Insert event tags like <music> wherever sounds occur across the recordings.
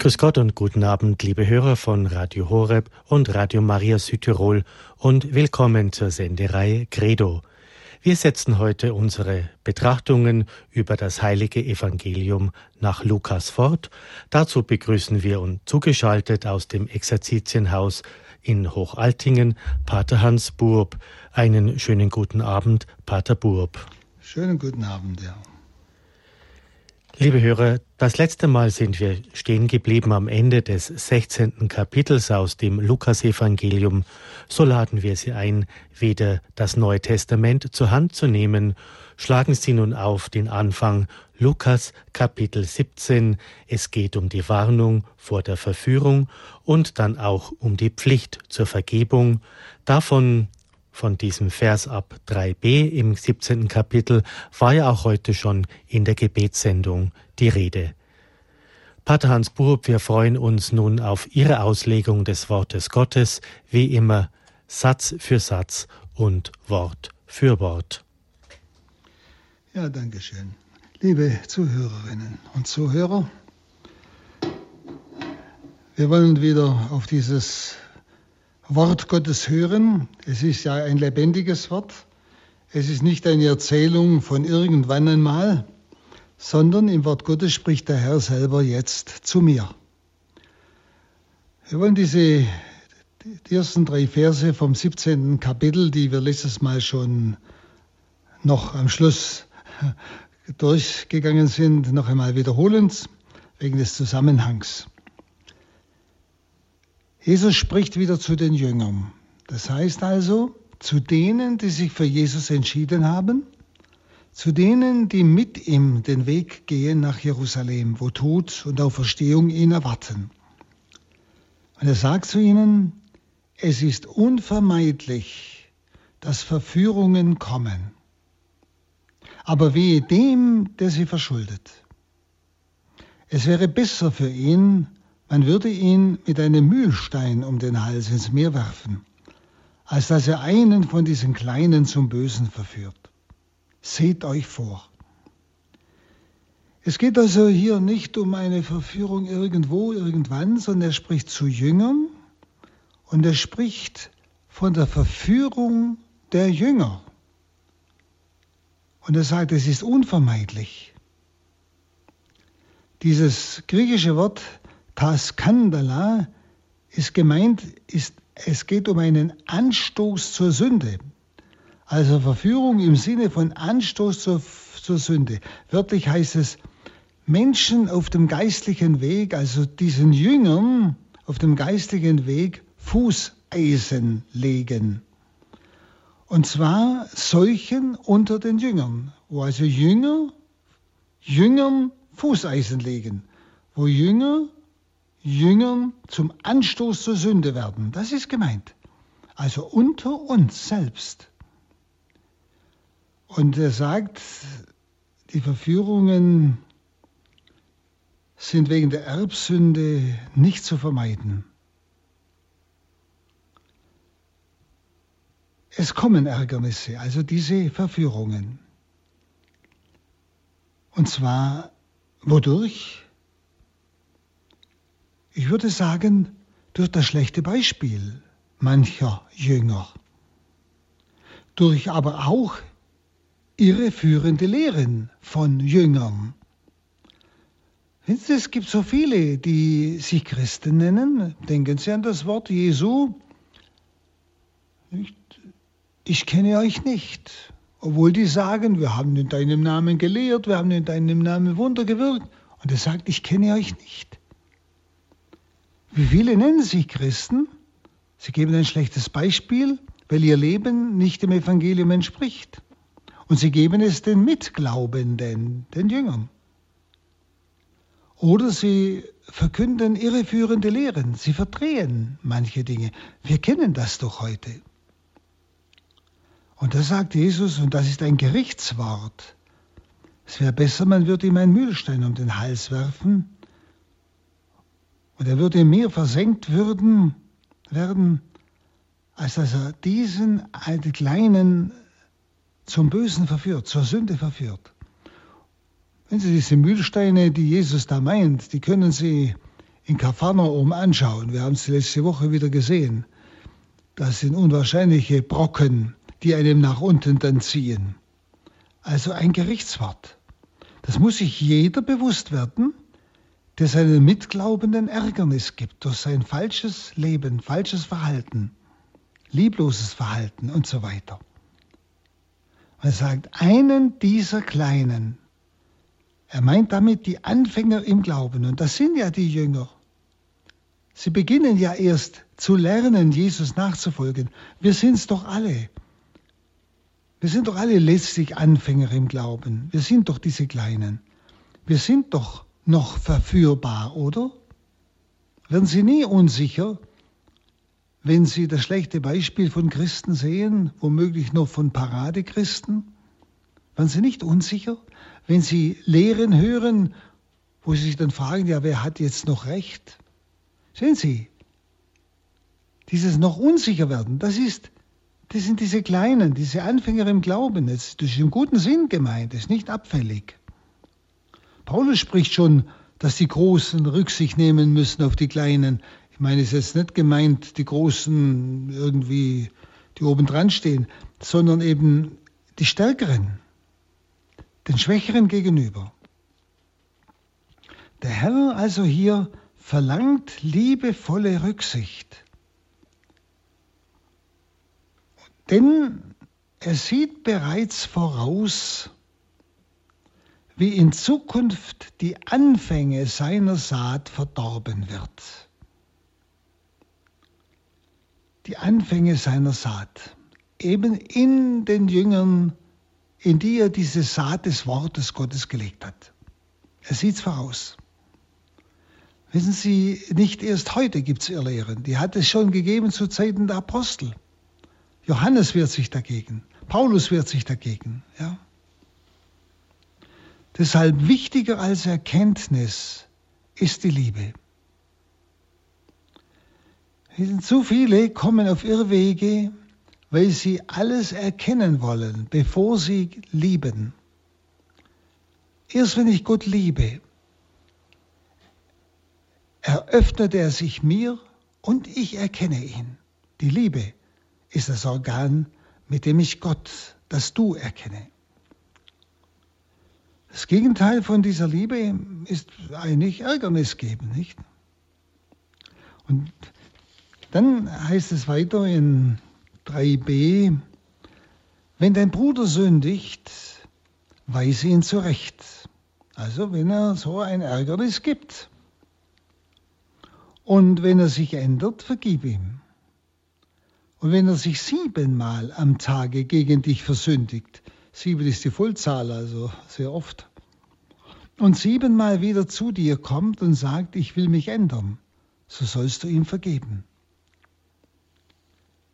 Grüß Gott und guten Abend, liebe Hörer von Radio Horeb und Radio Maria Südtirol und willkommen zur Sendereihe Credo. Wir setzen heute unsere Betrachtungen über das heilige Evangelium nach Lukas fort. Dazu begrüßen wir uns zugeschaltet aus dem Exerzitienhaus in Hochaltingen Pater Hans Burb. Einen schönen guten Abend, Pater Burb. Schönen guten Abend, ja. Liebe Hörer, das letzte Mal sind wir stehen geblieben am Ende des 16. Kapitels aus dem Lukasevangelium. So laden wir Sie ein, wieder das Neue Testament zur Hand zu nehmen. Schlagen Sie nun auf den Anfang Lukas Kapitel 17. Es geht um die Warnung vor der Verführung und dann auch um die Pflicht zur Vergebung. Davon von diesem Vers ab 3b im 17. Kapitel war ja auch heute schon in der Gebetssendung die Rede. Pater Hans Burb, wir freuen uns nun auf Ihre Auslegung des Wortes Gottes, wie immer Satz für Satz und Wort für Wort. Ja, danke schön. Liebe Zuhörerinnen und Zuhörer, wir wollen wieder auf dieses Wort Gottes hören. Es ist ja ein lebendiges Wort. Es ist nicht eine Erzählung von irgendwann einmal, sondern im Wort Gottes spricht der Herr selber jetzt zu mir. Wir wollen diese die ersten drei Verse vom 17. Kapitel, die wir letztes Mal schon noch am Schluss durchgegangen sind, noch einmal wiederholen, wegen des Zusammenhangs. Jesus spricht wieder zu den Jüngern. Das heißt also, zu denen, die sich für Jesus entschieden haben, zu denen, die mit ihm den Weg gehen nach Jerusalem, wo Tod und Auferstehung ihn erwarten. Und er sagt zu ihnen, es ist unvermeidlich, dass Verführungen kommen. Aber wehe dem, der sie verschuldet. Es wäre besser für ihn, man würde ihn mit einem Mühlstein um den Hals ins Meer werfen, als dass er einen von diesen Kleinen zum Bösen verführt. Seht euch vor. Es geht also hier nicht um eine Verführung irgendwo, irgendwann, sondern er spricht zu Jüngern und er spricht von der Verführung der Jünger. Und er sagt, es ist unvermeidlich. Dieses griechische Wort Taskandala ist gemeint, ist, es geht um einen Anstoß zur Sünde. Also Verführung im Sinne von Anstoß zur, zur Sünde. Wörtlich heißt es, Menschen auf dem geistlichen Weg, also diesen Jüngern auf dem geistlichen Weg Fußeisen legen. Und zwar solchen unter den Jüngern, wo also Jünger Jüngern Fußeisen legen, wo Jünger Jüngern zum Anstoß zur Sünde werden. Das ist gemeint. Also unter uns selbst. Und er sagt, die Verführungen sind wegen der Erbsünde nicht zu vermeiden. Es kommen Ärgernisse, also diese Verführungen. Und zwar wodurch? Ich würde sagen, durch das schlechte Beispiel mancher Jünger, durch aber auch irreführende Lehren von Jüngern. Es gibt so viele, die sich Christen nennen. Denken Sie an das Wort Jesu. Ich kenne euch nicht. Obwohl die sagen, wir haben in deinem Namen gelehrt, wir haben in deinem Namen Wunder gewirkt. Und er sagt, ich kenne euch nicht. Wie viele nennen sich Christen? Sie geben ein schlechtes Beispiel, weil ihr Leben nicht dem Evangelium entspricht. Und sie geben es den Mitglaubenden, den Jüngern. Oder sie verkünden irreführende Lehren, sie verdrehen manche Dinge. Wir kennen das doch heute. Und da sagt Jesus, und das ist ein Gerichtswort, es wäre besser, man würde ihm einen Mühlstein um den Hals werfen, und er würde im Meer versenkt würden, werden, als dass er diesen einen Kleinen zum Bösen verführt, zur Sünde verführt. Wenn Sie diese Mühlsteine, die Jesus da meint, die können Sie in Kapharnaum anschauen, wir haben es letzte Woche wieder gesehen, das sind unwahrscheinliche Brocken, die einem nach unten dann ziehen. Also ein Gerichtswort. Das muss sich jeder bewusst werden, der seinen Mitglaubenden Ärgernis gibt durch sein falsches Leben, falsches Verhalten, liebloses Verhalten und so weiter. Man sagt, einen dieser Kleinen, er meint damit die Anfänger im Glauben, und das sind ja die Jünger. Sie beginnen ja erst zu lernen, Jesus nachzufolgen. Wir sind es doch alle. Wir sind doch alle letztlich Anfänger im Glauben. Wir sind doch diese Kleinen. Wir sind doch noch verführbar, oder? Werden Sie nie unsicher, wenn Sie das schlechte Beispiel von Christen sehen, womöglich noch von Paradechristen? Werden Sie nicht unsicher, wenn Sie Lehren hören, wo Sie sich dann fragen, ja, wer hat jetzt noch recht? Sehen Sie, dieses noch unsicher werden, das ist, das sind diese Kleinen, diese Anfänger im Glauben. Das ist im guten Sinn gemeint, das ist nicht abfällig. Paulus spricht schon, dass die Großen Rücksicht nehmen müssen auf die Kleinen. Ich meine, es ist jetzt nicht gemeint, die Großen irgendwie, die oben dran stehen, sondern eben die Stärkeren, den Schwächeren gegenüber. Der Herr also hier verlangt liebevolle Rücksicht. Denn er sieht bereits voraus, wie in Zukunft die Anfänge seiner Saat verdorben wird. Die Anfänge seiner Saat, eben in den Jüngern, in die er diese Saat des Wortes Gottes gelegt hat. Er sieht es voraus. Wissen Sie, nicht erst heute gibt es Irrlehren. Die hat es schon gegeben zu Zeiten der Apostel. Johannes wehrt sich dagegen. Paulus wehrt sich dagegen. Ja? Deshalb wichtiger als Erkenntnis ist die Liebe. Zu viele kommen auf Irrwege, weil sie alles erkennen wollen, bevor sie lieben. Erst wenn ich Gott liebe, eröffnet er sich mir und ich erkenne ihn. Die Liebe ist das Organ, mit dem ich Gott, das Du erkenne. Das Gegenteil von dieser Liebe ist eigentlich Ärgernis geben, nicht? Und dann heißt es weiter in 3b, wenn dein Bruder sündigt, weise ihn zurecht. Also wenn er so ein Ärgernis gibt. Und wenn er sich ändert, vergib ihm. Und wenn er sich siebenmal am Tage gegen dich versündigt, sieben ist die Vollzahl, also sehr oft, und siebenmal wieder zu dir kommt und sagt, ich will mich ändern, so sollst du ihm vergeben.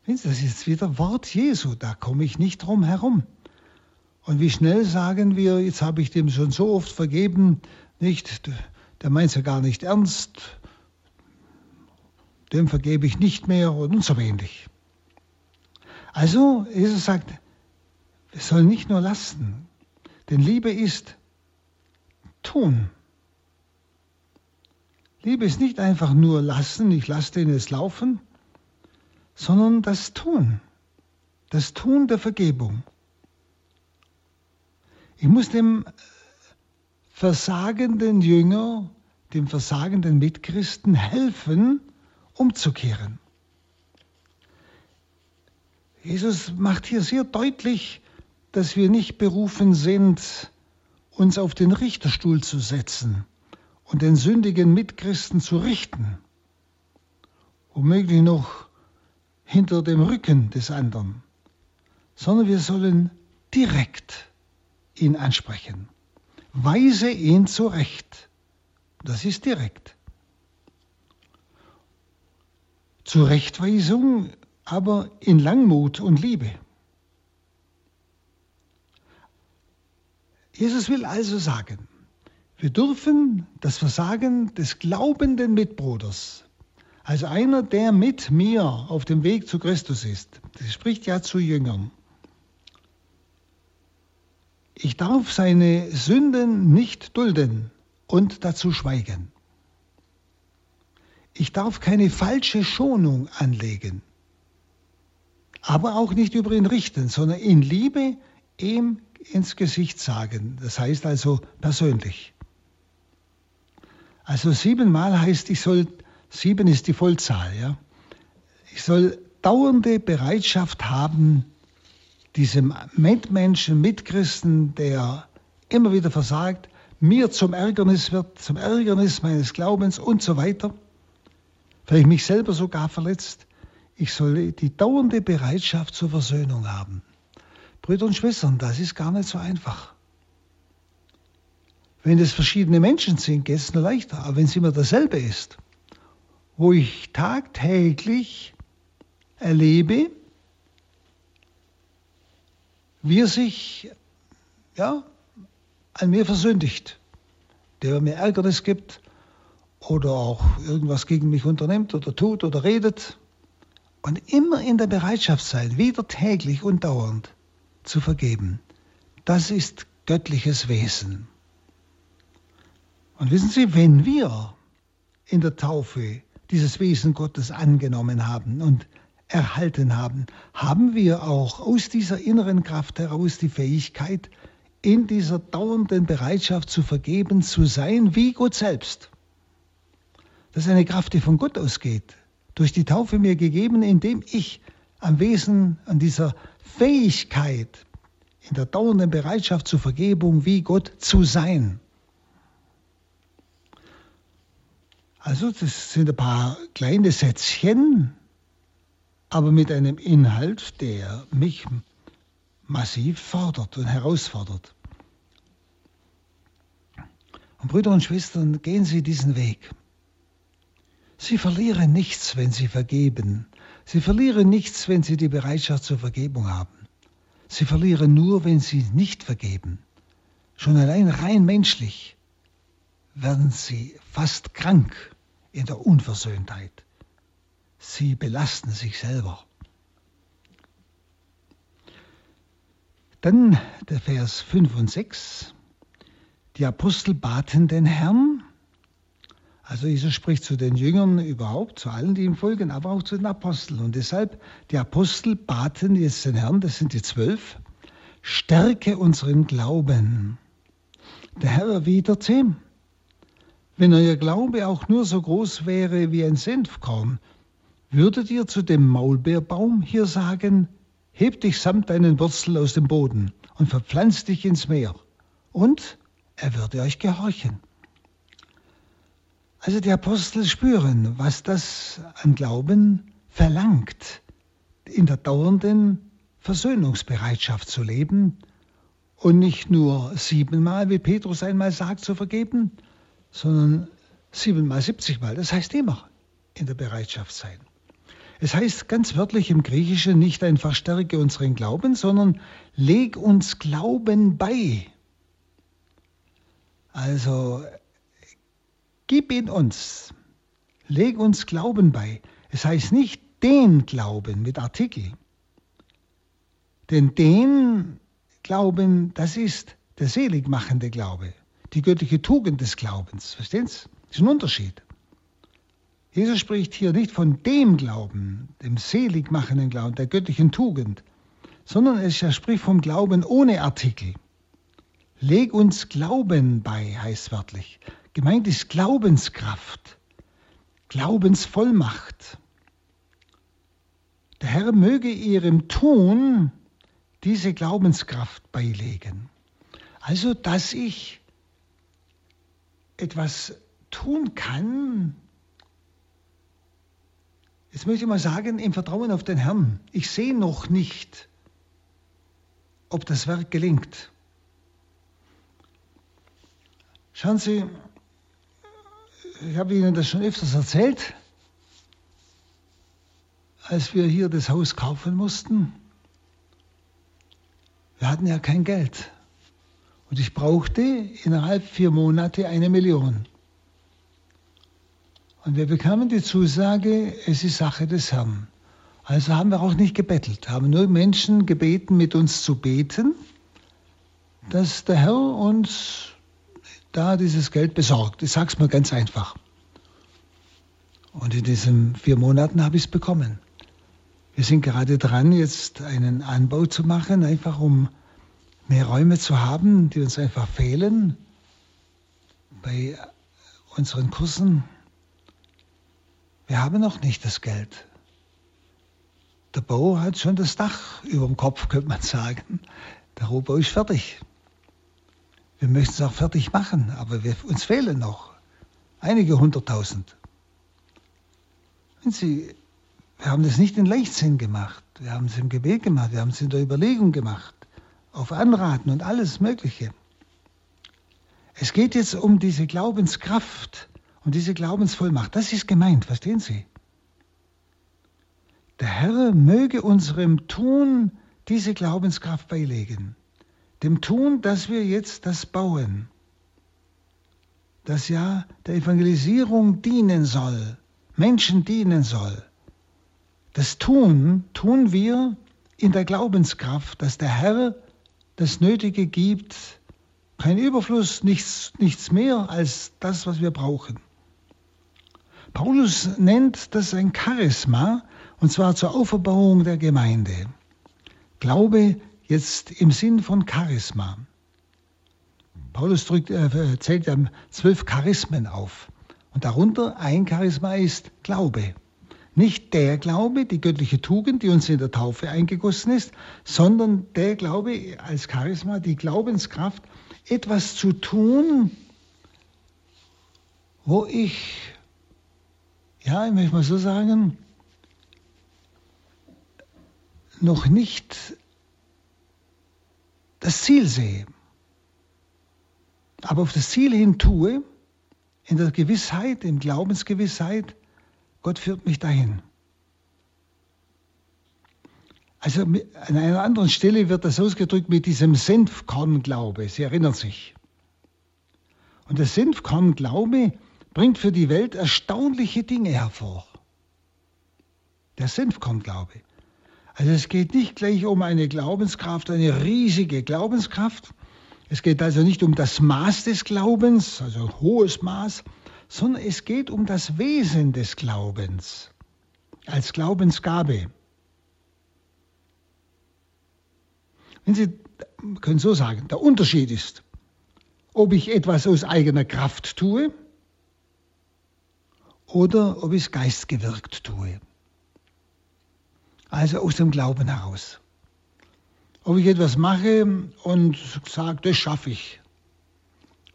Das ist jetzt wieder Wort Jesu, da komme ich nicht drum herum. Und wie schnell sagen wir, jetzt habe ich dem schon so oft vergeben, nicht, der meint es ja gar nicht ernst, dem vergebe ich nicht mehr und so ähnlich. Also, Jesus sagt, wir sollen nicht nur lasten, denn Liebe ist tun. Liebe ist nicht einfach nur lassen, ich lasse den es laufen, sondern das Tun, das Tun der Vergebung. Ich muss dem versagenden Jünger, dem versagenden Mitchristen helfen, umzukehren. Jesus macht hier sehr deutlich, dass wir nicht berufen sind, uns auf den Richterstuhl zu setzen und den sündigen Mitchristen zu richten, womöglich noch hinter dem Rücken des anderen, sondern wir sollen direkt ihn ansprechen. Weise ihn zurecht. Das ist direkt. Zurechtweisung aber in Langmut und Liebe. Jesus will also sagen, wir dürfen das Versagen des glaubenden Mitbruders, also einer, der mit mir auf dem Weg zu Christus ist, das spricht ja zu Jüngern, ich darf seine Sünden nicht dulden und dazu schweigen. Ich darf keine falsche Schonung anlegen, aber auch nicht über ihn richten, sondern in Liebe ihm ins Gesicht sagen. Das heißt also persönlich. Also siebenmal heißt, ich soll, sieben ist die Vollzahl, ja. Ich soll dauernde Bereitschaft haben, diesem Mitmenschen, Mitchristen, der immer wieder versagt, mir zum Ärgernis wird, zum Ärgernis meines Glaubens und so weiter, vielleicht mich selber sogar verletzt, ich soll die dauernde Bereitschaft zur Versöhnung haben. Brüder und Schwestern, das ist gar nicht so einfach. Wenn es verschiedene Menschen sind, geht es nur leichter. Aber wenn es immer dasselbe ist, wo ich tagtäglich erlebe, wie er sich ja, an mir versündigt, der mir Ärgernis gibt oder auch irgendwas gegen mich unternimmt oder tut oder redet. Und immer in der Bereitschaft sein, wieder täglich und dauernd zu vergeben. Das ist göttliches Wesen. Und wissen Sie, wenn wir in der Taufe dieses Wesen Gottes angenommen haben und erhalten haben, haben wir auch aus dieser inneren Kraft heraus die Fähigkeit, in dieser dauernden Bereitschaft zu vergeben, zu sein wie Gott selbst. Das ist eine Kraft, die von Gott ausgeht, durch die Taufe mir gegeben, indem ich am Wesen, an dieser Fähigkeit, in der dauernden Bereitschaft zur Vergebung wie Gott zu sein. Also das sind ein paar kleine Sätzchen, aber mit einem Inhalt, der mich massiv fordert und herausfordert. Und Brüder und Schwestern, gehen Sie diesen Weg. Sie verlieren nichts, wenn Sie vergeben. Sie verlieren nichts, wenn Sie die Bereitschaft zur Vergebung haben. Sie verlieren nur, wenn Sie nicht vergeben. Schon allein rein menschlich werden Sie fast krank in der Unversöhntheit. Sie belasten sich selber. Dann der Vers 5 und 6. Die Apostel baten den Herrn, also Jesus spricht zu den Jüngern überhaupt, zu allen, die ihm folgen, aber auch zu den Aposteln. Und deshalb, die Apostel baten jetzt den Herrn, das sind die zwölf, stärke unseren Glauben. Der Herr erwiderte, wenn euer Glaube auch nur so groß wäre wie ein Senfkorn, würdet ihr zu dem Maulbeerbaum hier sagen, heb dich samt deinen Wurzeln aus dem Boden und verpflanz dich ins Meer. Und er würde euch gehorchen. Also die Apostel spüren, was das an Glauben verlangt, in der dauernden Versöhnungsbereitschaft zu leben und nicht nur siebenmal, wie Petrus einmal sagt, zu vergeben, sondern siebenmal, siebzigmal. Das heißt immer in der Bereitschaft sein. Es heißt ganz wörtlich im Griechischen nicht einfach stärke unseren Glauben, sondern leg uns Glauben bei. Also gib ihn uns, leg uns Glauben bei. Es heißt nicht den Glauben mit Artikel. Denn den Glauben, das ist der seligmachende Glaube, die göttliche Tugend des Glaubens. Verstehen Sie? Das ist ein Unterschied. Jesus spricht hier nicht von dem Glauben, dem seligmachenden Glauben, der göttlichen Tugend, sondern er spricht vom Glauben ohne Artikel. Leg uns Glauben bei, heißt wörtlich. Gemeint ist Glaubenskraft, Glaubensvollmacht. Der Herr möge ihrem Tun diese Glaubenskraft beilegen. Also, dass ich etwas tun kann, Jetzt möchte ich mal sagen, im Vertrauen auf den Herrn, ich sehe noch nicht, ob das Werk gelingt. Schauen Sie, ich habe Ihnen das schon öfters erzählt, als wir hier das Haus kaufen mussten. Wir hatten ja kein Geld. Und ich brauchte innerhalb vier Monate eine Million. Und wir bekamen die Zusage, es ist Sache des Herrn. Also haben wir auch nicht gebettelt, haben nur Menschen gebeten, mit uns zu beten, dass der Herr uns da dieses Geld besorgt. Ich sage es mal ganz einfach. Und in diesen vier Monaten habe ich es bekommen. Wir sind gerade dran, jetzt einen Anbau zu machen, einfach um mehr Räume zu haben, die uns einfach fehlen bei unseren Kursen. Wir haben noch nicht das Geld. Der Bau hat schon das Dach über dem Kopf, könnte man sagen. Der Rohbau ist fertig. Wir möchten es auch fertig machen, aber wir, uns fehlen noch einige hunderttausend. Und Sie, wir haben das nicht in Leichtsinn gemacht, wir haben es im Gebet gemacht, wir haben es in der Überlegung gemacht, auf Anraten und alles Mögliche. Es geht jetzt um diese Glaubenskraft und diese Glaubensvollmacht. Das ist gemeint, verstehen Sie? Der Herr möge unserem Tun diese Glaubenskraft beilegen. Dem Tun, dass wir jetzt das bauen, das ja der Evangelisierung dienen soll, Menschen dienen soll. Das Tun tun wir in der Glaubenskraft, dass der Herr das Nötige gibt, kein Überfluss, nichts, nichts mehr als das, was wir brauchen. Paulus nennt das ein Charisma, und zwar zur Auferbauung der Gemeinde. Glaube jetzt im Sinn von Charisma. Paulus drückt, äh, zählt ja zwölf Charismen auf. Und darunter ein Charisma ist Glaube. Nicht der Glaube, die göttliche Tugend, die uns in der Taufe eingegossen ist, sondern der Glaube als Charisma, die Glaubenskraft, etwas zu tun, wo ich, ja, ich möchte mal so sagen, noch nicht das Ziel sehe, aber auf das Ziel hin tue, in der Gewissheit, in Glaubensgewissheit, Gott führt mich dahin. Also an einer anderen Stelle wird das ausgedrückt mit diesem Senfkornglaube. Sie erinnern sich. Und der Senfkornglaube bringt für die Welt erstaunliche Dinge hervor. Der Senfkornglaube. Also es geht nicht gleich um eine Glaubenskraft, eine riesige Glaubenskraft. Es geht also nicht um das Maß des Glaubens, also ein hohes Maß, sondern es geht um das Wesen des Glaubens als Glaubensgabe. Wenn Sie können so sagen, der Unterschied ist, ob ich etwas aus eigener Kraft tue oder ob ich es geistgewirkt tue. Also aus dem Glauben heraus. Ob ich etwas mache und sage, das schaffe ich.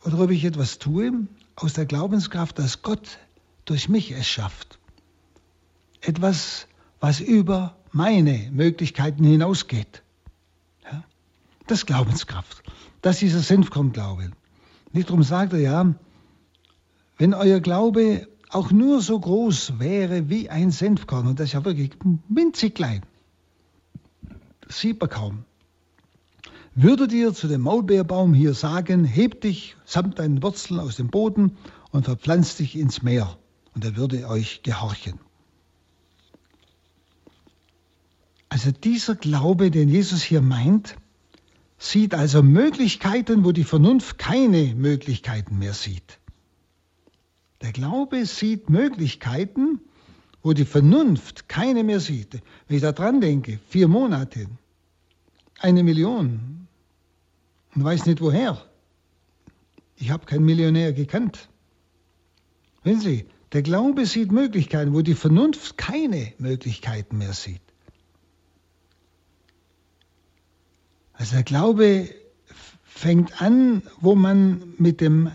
Oder ob ich etwas tue aus der Glaubenskraft, dass Gott durch mich es schafft. Etwas, was über meine Möglichkeiten hinausgeht. Ja? Das Glaubenskraft. Das ist dieser Senfkornglaube. Nicht darum sagt er ja, wenn euer Glaube auch nur so groß wäre wie ein Senfkorn, und das ist ja wirklich winzig klein, sieht man kaum, Würdet ihr zu dem Maulbeerbaum hier sagen, heb dich samt deinen Wurzeln aus dem Boden und verpflanz dich ins Meer, und er würde euch gehorchen. Also dieser Glaube, den Jesus hier meint, sieht also Möglichkeiten, wo die Vernunft keine Möglichkeiten mehr sieht. Der Glaube sieht Möglichkeiten, wo die Vernunft keine mehr sieht. Wenn ich da dran denke, vier Monate, eine Million, und weiß nicht woher. Ich habe keinen Millionär gekannt. Wissen Sie, der Glaube sieht Möglichkeiten, wo die Vernunft keine Möglichkeiten mehr sieht. Also der Glaube fängt an, wo man mit dem,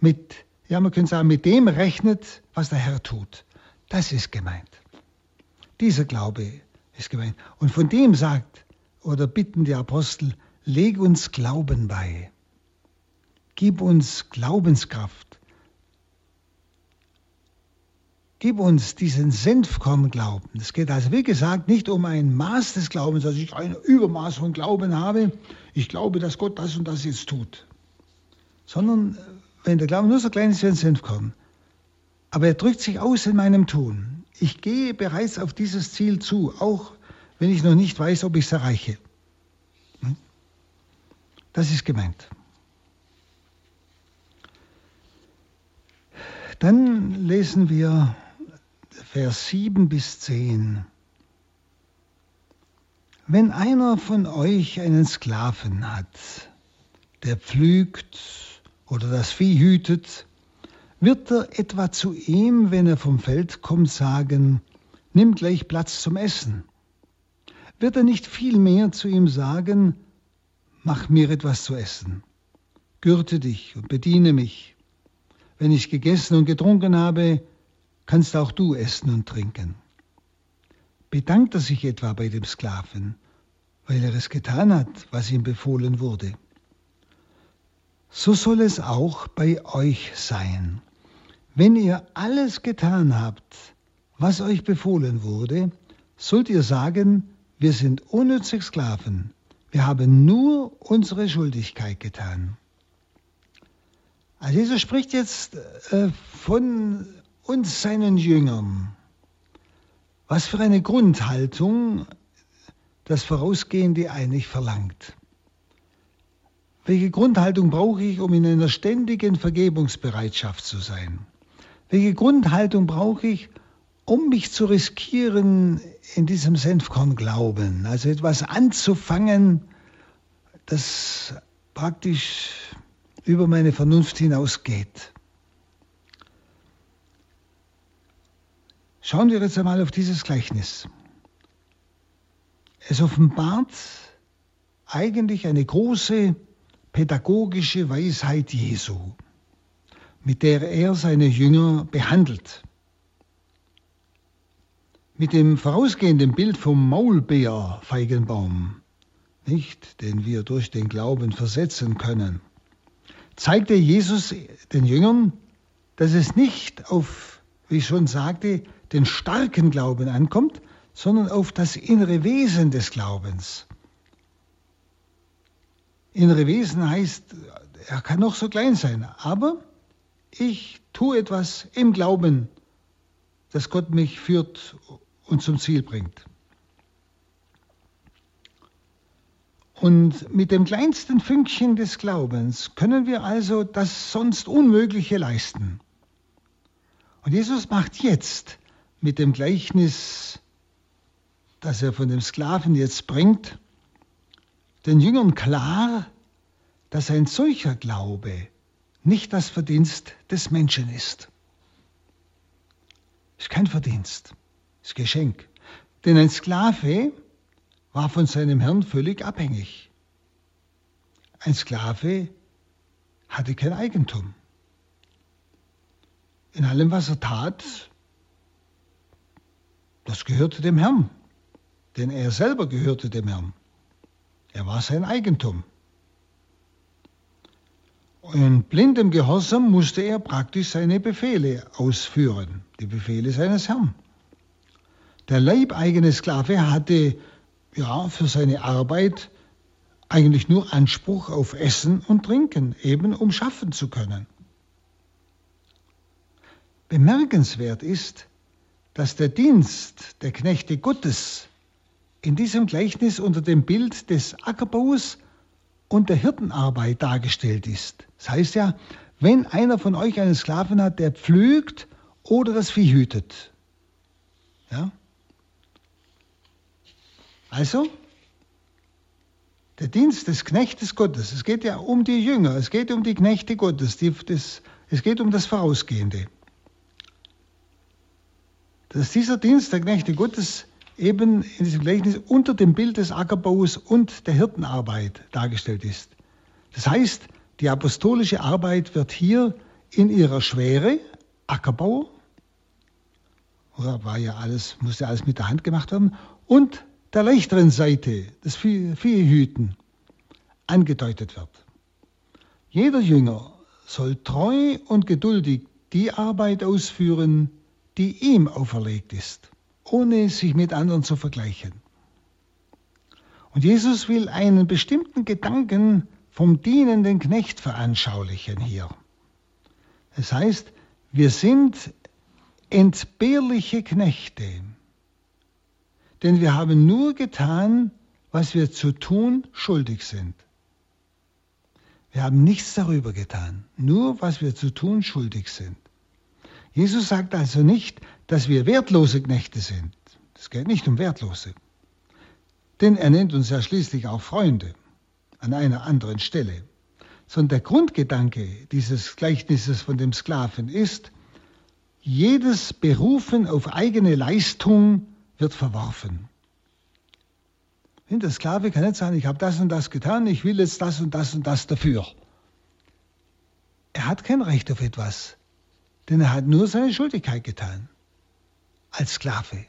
mit, ja, man könnte sagen, mit dem rechnet, was der Herr tut. Das ist gemeint. Dieser Glaube ist gemeint. Und von dem sagt oder bitten die Apostel, Leg uns Glauben bei. Gib uns Glaubenskraft. Gib uns diesen Senfkorn-Glauben. Es geht also, wie gesagt, nicht um ein Maß des Glaubens, dass ich ein Übermaß von Glauben habe. Ich glaube, dass Gott das und das jetzt tut. Sondern, äh, wenn der Glaube nur so klein ist wie ein Senfkorn, aber er drückt sich aus in meinem Tun. Ich gehe bereits auf dieses Ziel zu, auch wenn ich noch nicht weiß, ob ich es erreiche. Das ist gemeint. Dann lesen wir Vers 7 bis 10. Wenn einer von euch einen Sklaven hat, der pflügt oder das Vieh hütet, wird er etwa zu ihm, wenn er vom Feld kommt, sagen, nimm gleich Platz zum Essen? Wird er nicht vielmehr zu ihm sagen, mach mir etwas zu essen, gürte dich und bediene mich. Wenn ich gegessen und getrunken habe, kannst auch du essen und trinken. Bedankt er sich etwa bei dem Sklaven, weil er es getan hat, was ihm befohlen wurde. So soll es auch bei euch sein. Wenn ihr alles getan habt, was euch befohlen wurde, sollt ihr sagen, wir sind unnütze Sklaven, wir haben nur unsere Schuldigkeit getan. Also Jesus spricht jetzt äh, von uns, seinen Jüngern. Was für eine Grundhaltung das Vorausgehende eigentlich verlangt. Welche Grundhaltung brauche ich, um in einer ständigen Vergebungsbereitschaft zu sein? Welche Grundhaltung brauche ich, um mich zu riskieren in diesem Senfkorn-Glauben, also etwas anzufangen, das praktisch über meine Vernunft hinausgeht. Schauen wir jetzt einmal auf dieses Gleichnis. Es offenbart eigentlich eine große pädagogische Weisheit Jesu, mit der er seine Jünger behandelt. Mit dem vorausgehenden Bild vom Maulbeerfeigenbaum, nicht, den wir durch den Glauben versetzen können, zeigte Jesus den Jüngern, dass es nicht auf, wie ich schon sagte, den starken Glauben ankommt, sondern auf das innere Wesen des Glaubens. Innere Wesen heißt, er kann noch so klein sein, aber ich tue etwas im Glauben, dass Gott mich führt und zum Ziel bringt. Und mit dem kleinsten Fünkchen des Glaubens können wir also das sonst Unmögliche leisten. Und Jesus macht jetzt mit dem Gleichnis, das er von dem Sklaven jetzt bringt, den Jüngern klar, dass ein solcher Glaube nicht das Verdienst des Menschen ist. Ist kein Verdienst das Geschenk. Denn ein Sklave war von seinem Herrn völlig abhängig. Ein Sklave hatte kein Eigentum. In allem, was er tat, das gehörte dem Herrn, denn er selber gehörte dem Herrn. Er war sein Eigentum. In blindem Gehorsam musste er praktisch seine Befehle ausführen, die Befehle seines Herrn. Der leibeigene Sklave hatte ja für seine Arbeit eigentlich nur Anspruch auf Essen und Trinken, eben um schaffen zu können. Bemerkenswert ist, dass der Dienst der Knechte Gottes in diesem Gleichnis unter dem Bild des Ackerbaus und der Hirtenarbeit dargestellt ist. Das heißt ja, wenn einer von euch einen Sklaven hat, der pflügt oder das Vieh hütet. Ja? Also, der Dienst des Knechtes Gottes, es geht ja um die Jünger, es geht um die Knechte Gottes, die, das, es geht um das Vorausgehende. Dass dieser Dienst der Knechte Gottes eben in diesem Gleichnis unter dem Bild des Ackerbaus und der Hirtenarbeit dargestellt ist. Das heißt, die apostolische Arbeit wird hier in ihrer Schwere, Ackerbau, oder war ja alles, musste alles mit der Hand gemacht werden, und der leichteren Seite des Viehhüten angedeutet wird. Jeder Jünger soll treu und geduldig die Arbeit ausführen, die ihm auferlegt ist, ohne sich mit anderen zu vergleichen. Und Jesus will einen bestimmten Gedanken vom dienenden Knecht veranschaulichen hier. Es heißt, wir sind entbehrliche Knechte denn wir haben nur getan, was wir zu tun schuldig sind. Wir haben nichts darüber getan, nur was wir zu tun schuldig sind. Jesus sagt also nicht, dass wir wertlose Knechte sind. Es geht nicht um Wertlose. Denn er nennt uns ja schließlich auch Freunde an einer anderen Stelle. Sondern der Grundgedanke dieses Gleichnisses von dem Sklaven ist, jedes Berufen auf eigene Leistung wird verworfen. Der Sklave kann nicht sagen, ich habe das und das getan, ich will jetzt das und das und das dafür. Er hat kein Recht auf etwas, denn er hat nur seine Schuldigkeit getan als Sklave.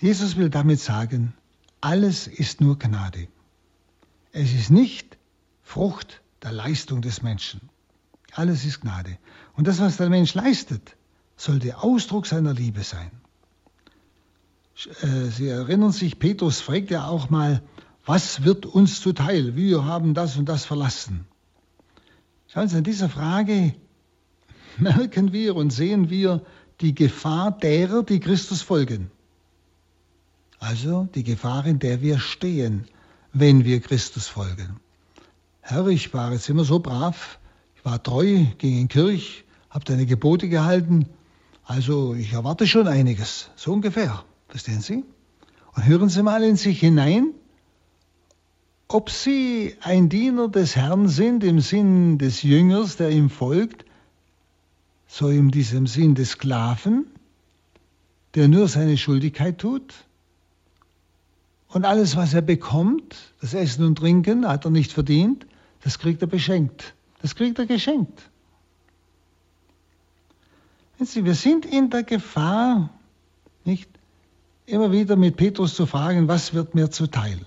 Jesus will damit sagen, alles ist nur Gnade. Es ist nicht Frucht der Leistung des Menschen. Alles ist Gnade. Und das, was der Mensch leistet, sollte Ausdruck seiner Liebe sein. Äh, Sie erinnern sich, Petrus fragt ja auch mal, was wird uns zuteil? Wir haben das und das verlassen. Schauen Sie, an dieser Frage merken wir und sehen wir die Gefahr derer, die Christus folgen. Also die Gefahr, in der wir stehen, wenn wir Christus folgen. Herr, ich war jetzt immer so brav, ich war treu, ging in Kirch, habe deine Gebote gehalten, also ich erwarte schon einiges, so ungefähr, verstehen Sie? Und hören Sie mal in sich hinein, ob Sie ein Diener des Herrn sind im Sinn des Jüngers, der ihm folgt, so in diesem Sinn des Sklaven, der nur seine Schuldigkeit tut, und alles, was er bekommt, das Essen und Trinken, hat er nicht verdient, das kriegt er beschenkt. Das kriegt er geschenkt. Sie, wir sind in der Gefahr, nicht immer wieder mit Petrus zu fragen, was wird mir zuteil?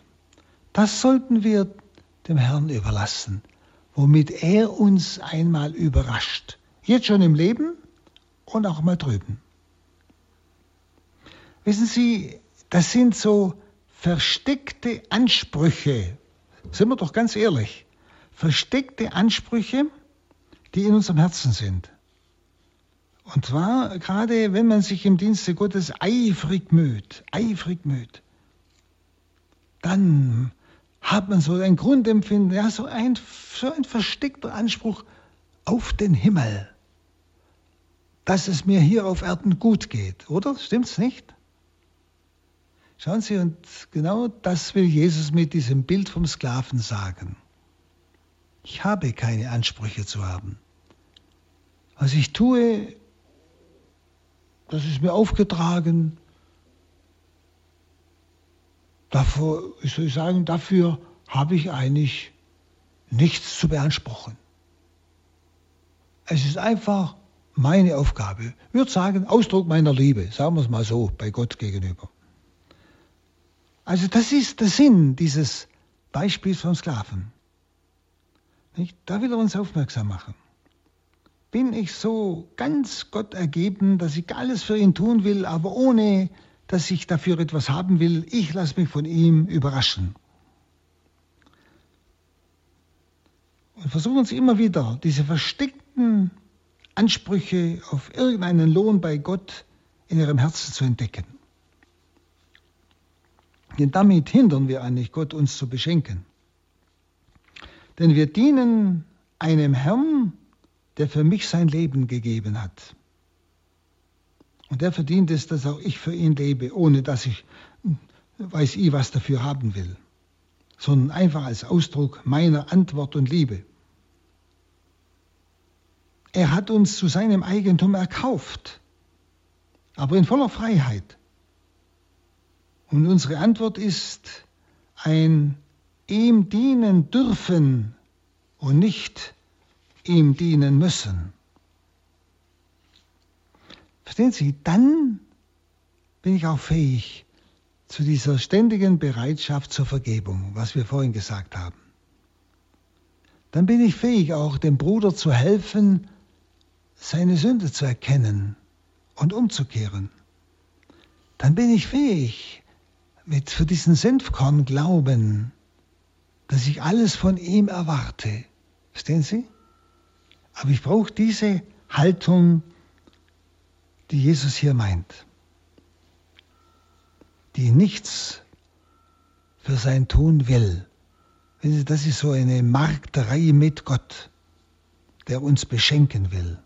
Das sollten wir dem Herrn überlassen, womit er uns einmal überrascht. Jetzt schon im Leben und auch mal drüben. Wissen Sie, das sind so versteckte Ansprüche, sind wir doch ganz ehrlich, versteckte Ansprüche, die in unserem Herzen sind. Und zwar gerade, wenn man sich im Dienste Gottes eifrig müht, eifrig müht, dann hat man so ein Grundempfinden, ja, so ein, so ein versteckter Anspruch auf den Himmel, dass es mir hier auf Erden gut geht, oder? Stimmt's nicht? Schauen Sie, und genau das will Jesus mit diesem Bild vom Sklaven sagen. Ich habe keine Ansprüche zu haben. Was ich tue, das ist mir aufgetragen. Davor, ich soll sagen, dafür habe ich eigentlich nichts zu beanspruchen. Es ist einfach meine Aufgabe. Würde sagen, Ausdruck meiner Liebe, sagen wir es mal so, bei Gott gegenüber. Also das ist der Sinn dieses Beispiels vom Sklaven. Nicht? Da will er uns aufmerksam machen. Bin ich so ganz Gott ergeben, dass ich alles für ihn tun will, aber ohne, dass ich dafür etwas haben will, ich lasse mich von ihm überraschen. Und versuchen Sie immer wieder, diese versteckten Ansprüche auf irgendeinen Lohn bei Gott in Ihrem Herzen zu entdecken. Denn damit hindern wir eigentlich Gott, uns zu beschenken. Denn wir dienen einem Herrn, der für mich sein Leben gegeben hat. Und der verdient es, dass auch ich für ihn lebe, ohne dass ich weiß ich was dafür haben will, sondern einfach als Ausdruck meiner Antwort und Liebe. Er hat uns zu seinem Eigentum erkauft, aber in voller Freiheit. Und unsere Antwort ist ein ihm dienen dürfen und nicht ihm dienen müssen. Verstehen Sie, dann bin ich auch fähig zu dieser ständigen Bereitschaft zur Vergebung, was wir vorhin gesagt haben. Dann bin ich fähig, auch dem Bruder zu helfen, seine Sünde zu erkennen und umzukehren. Dann bin ich fähig, mit für diesen Senfkorn glauben, dass ich alles von ihm erwarte. Verstehen Sie? Aber ich brauche diese Haltung, die Jesus hier meint, die nichts für sein Tun will. Das ist so eine Markterei mit Gott, der uns beschenken will.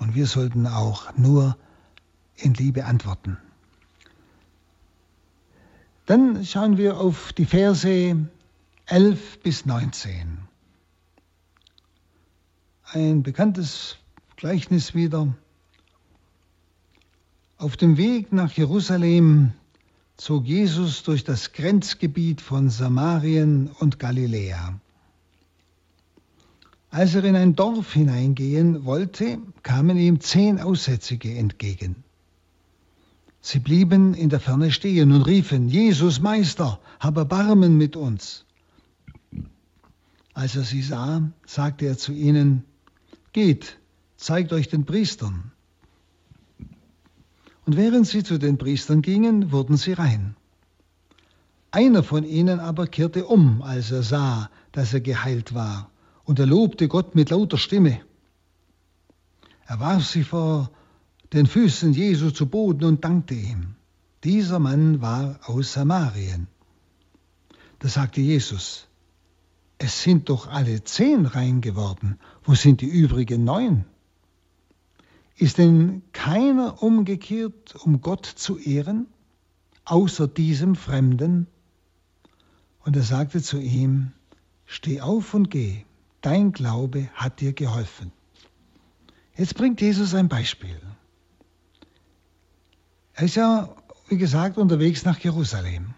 Und wir sollten auch nur in Liebe antworten. Dann schauen wir auf die Verse 11 bis 19. Ein bekanntes Gleichnis wieder. Auf dem Weg nach Jerusalem zog Jesus durch das Grenzgebiet von Samarien und Galiläa. Als er in ein Dorf hineingehen wollte, kamen ihm zehn Aussätzige entgegen. Sie blieben in der Ferne stehen und riefen, Jesus Meister, hab Erbarmen mit uns. Als er sie sah, sagte er zu ihnen, Geht, zeigt euch den Priestern. Und während sie zu den Priestern gingen, wurden sie rein. Einer von ihnen aber kehrte um, als er sah, dass er geheilt war, und er lobte Gott mit lauter Stimme. Er warf sich vor den Füßen Jesu zu Boden und dankte ihm. Dieser Mann war aus Samarien. Da sagte Jesus, es sind doch alle zehn rein geworden, wo sind die übrigen neun? Ist denn keiner umgekehrt, um Gott zu ehren, außer diesem Fremden? Und er sagte zu ihm, Steh auf und geh, dein Glaube hat dir geholfen. Jetzt bringt Jesus ein Beispiel. Er ist ja, wie gesagt, unterwegs nach Jerusalem.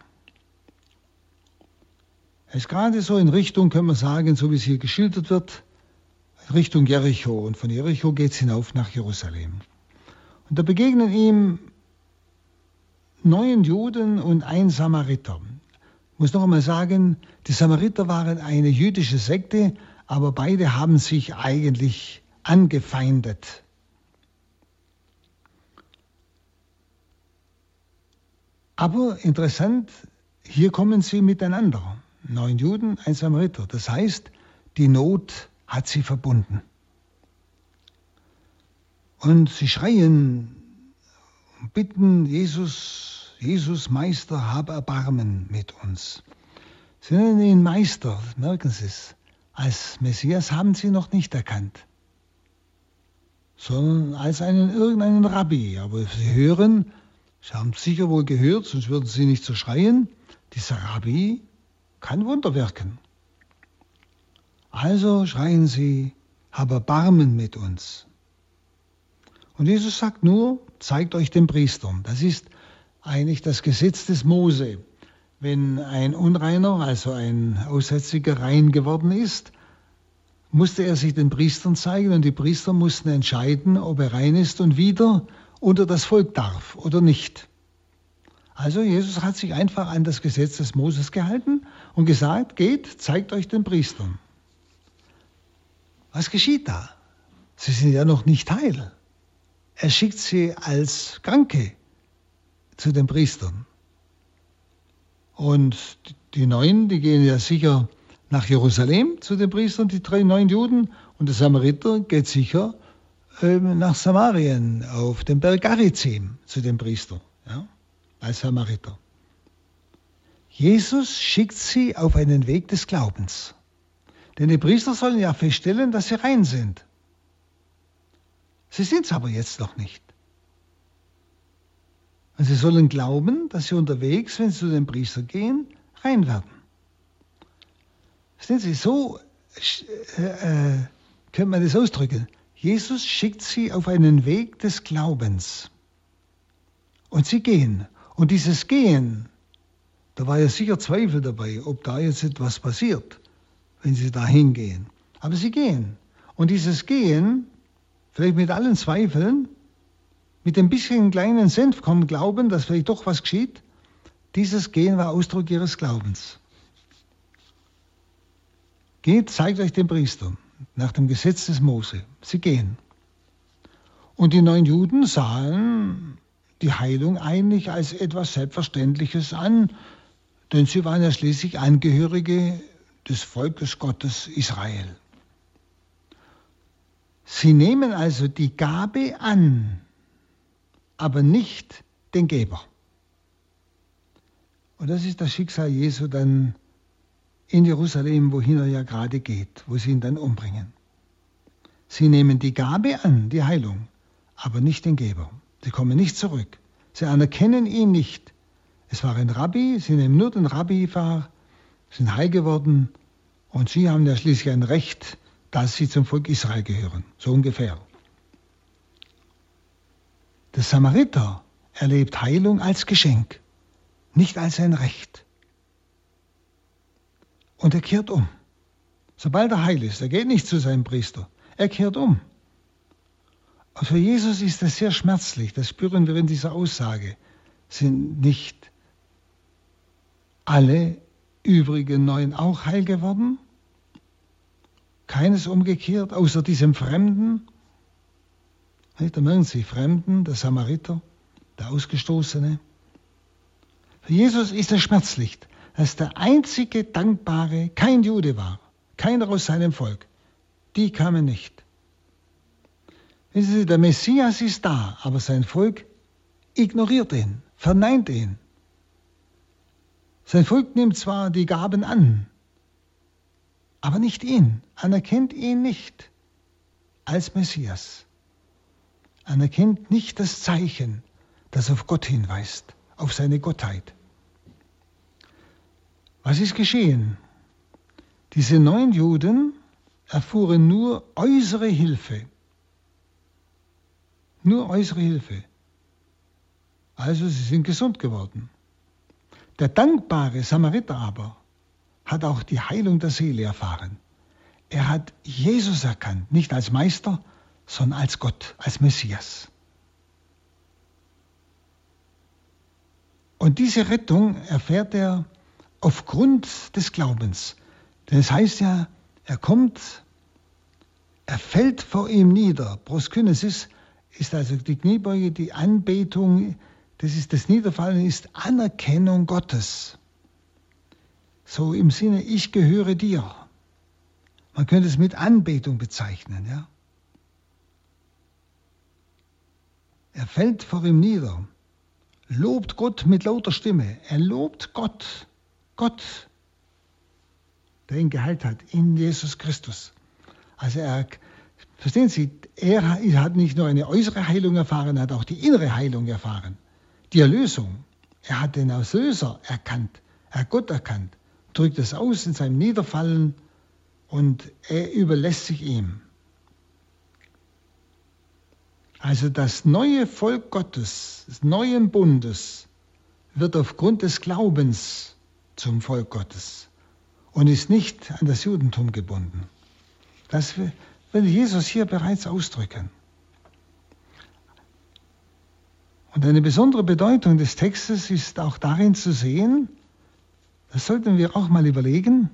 Er ist gerade so in Richtung, können wir sagen, so wie es hier geschildert wird, Richtung Jericho und von Jericho geht es hinauf nach Jerusalem. Und da begegnen ihm neun Juden und ein Samariter. Ich muss noch einmal sagen, die Samariter waren eine jüdische Sekte, aber beide haben sich eigentlich angefeindet. Aber interessant, hier kommen sie miteinander. Neun Juden, ein Samariter. Das heißt, die Not hat sie verbunden. Und sie schreien und bitten Jesus, Jesus Meister, habe Erbarmen mit uns. Sie nennen ihn Meister, merken Sie es. Als Messias haben sie noch nicht erkannt, sondern als einen irgendeinen Rabbi. Aber sie hören, sie haben sicher wohl gehört, sonst würden sie nicht so schreien, dieser Rabbi kann Wunder wirken. Also schreien sie, hab Erbarmen mit uns. Und Jesus sagt nur, zeigt euch den Priestern. Das ist eigentlich das Gesetz des Mose. Wenn ein Unreiner, also ein Aussätziger, rein geworden ist, musste er sich den Priestern zeigen und die Priester mussten entscheiden, ob er rein ist und wieder unter das Volk darf oder nicht. Also Jesus hat sich einfach an das Gesetz des Moses gehalten und gesagt, geht, zeigt euch den Priestern. Was geschieht da? Sie sind ja noch nicht heil. Er schickt sie als Kranke zu den Priestern. Und die Neuen, die gehen ja sicher nach Jerusalem zu den Priestern, die drei neun Juden. Und der Samariter geht sicher äh, nach Samarien auf den Berg Garizim zu den Priestern, ja, als Samariter. Jesus schickt sie auf einen Weg des Glaubens. Denn die Priester sollen ja feststellen, dass sie rein sind. Sie sind es aber jetzt noch nicht. Und sie sollen glauben, dass sie unterwegs, wenn sie zu den Priester gehen, rein werden. Sind Sie, so äh, äh, könnte man das ausdrücken. Jesus schickt sie auf einen Weg des Glaubens. Und sie gehen. Und dieses Gehen, da war ja sicher Zweifel dabei, ob da jetzt etwas passiert wenn sie da hingehen. Aber sie gehen. Und dieses Gehen, vielleicht mit allen Zweifeln, mit dem bisschen kleinen Senf kommen Glauben, dass vielleicht doch was geschieht, dieses Gehen war Ausdruck ihres Glaubens. Geht, zeigt euch den Priestern nach dem Gesetz des Mose. Sie gehen. Und die neun Juden sahen die Heilung eigentlich als etwas Selbstverständliches an, denn sie waren ja schließlich Angehörige des Volkes Gottes Israel. Sie nehmen also die Gabe an, aber nicht den Geber. Und das ist das Schicksal Jesu dann in Jerusalem, wohin er ja gerade geht, wo sie ihn dann umbringen. Sie nehmen die Gabe an, die Heilung, aber nicht den Geber. Sie kommen nicht zurück. Sie anerkennen ihn nicht. Es war ein Rabbi, sie nehmen nur den Rabbi wahr, sind heil geworden und sie haben ja schließlich ein Recht, dass sie zum Volk Israel gehören. So ungefähr. Der Samariter erlebt Heilung als Geschenk, nicht als ein Recht. Und er kehrt um. Sobald er heil ist, er geht nicht zu seinem Priester, er kehrt um. Und für Jesus ist das sehr schmerzlich, das spüren wir in dieser Aussage. Sind nicht alle übrigen neun auch heil geworden? Keines umgekehrt, außer diesem Fremden? Da merken Sie, Fremden, der Samariter, der Ausgestoßene. Für Jesus ist es schmerzlich, dass der einzige Dankbare kein Jude war, keiner aus seinem Volk. Die kamen nicht. Wissen Sie, der Messias ist da, aber sein Volk ignoriert ihn, verneint ihn. Sein Volk nimmt zwar die Gaben an, aber nicht ihn, anerkennt ihn nicht als Messias, anerkennt nicht das Zeichen, das auf Gott hinweist, auf seine Gottheit. Was ist geschehen? Diese neun Juden erfuhren nur äußere Hilfe nur äußere Hilfe. Also sie sind gesund geworden. Der dankbare Samariter aber hat auch die Heilung der Seele erfahren. Er hat Jesus erkannt, nicht als Meister, sondern als Gott, als Messias. Und diese Rettung erfährt er aufgrund des Glaubens. Denn es heißt ja, er kommt, er fällt vor ihm nieder. Proskynnesis ist also die Kniebeuge, die Anbetung, das ist das Niederfallen, ist Anerkennung Gottes. So im Sinne, ich gehöre dir. Man könnte es mit Anbetung bezeichnen, ja. Er fällt vor ihm nieder, lobt Gott mit lauter Stimme. Er lobt Gott, Gott, der ihn geheilt hat, in Jesus Christus. Also er Verstehen Sie, er hat nicht nur eine äußere Heilung erfahren, er hat auch die innere Heilung erfahren. Die Erlösung. Er hat den Erlöser erkannt, er hat Gott erkannt, drückt es aus in seinem Niederfallen und er überlässt sich ihm. Also das neue Volk Gottes, des neuen Bundes, wird aufgrund des Glaubens zum Volk Gottes und ist nicht an das Judentum gebunden. Das will Jesus hier bereits ausdrücken. Und eine besondere Bedeutung des Textes ist auch darin zu sehen, das sollten wir auch mal überlegen,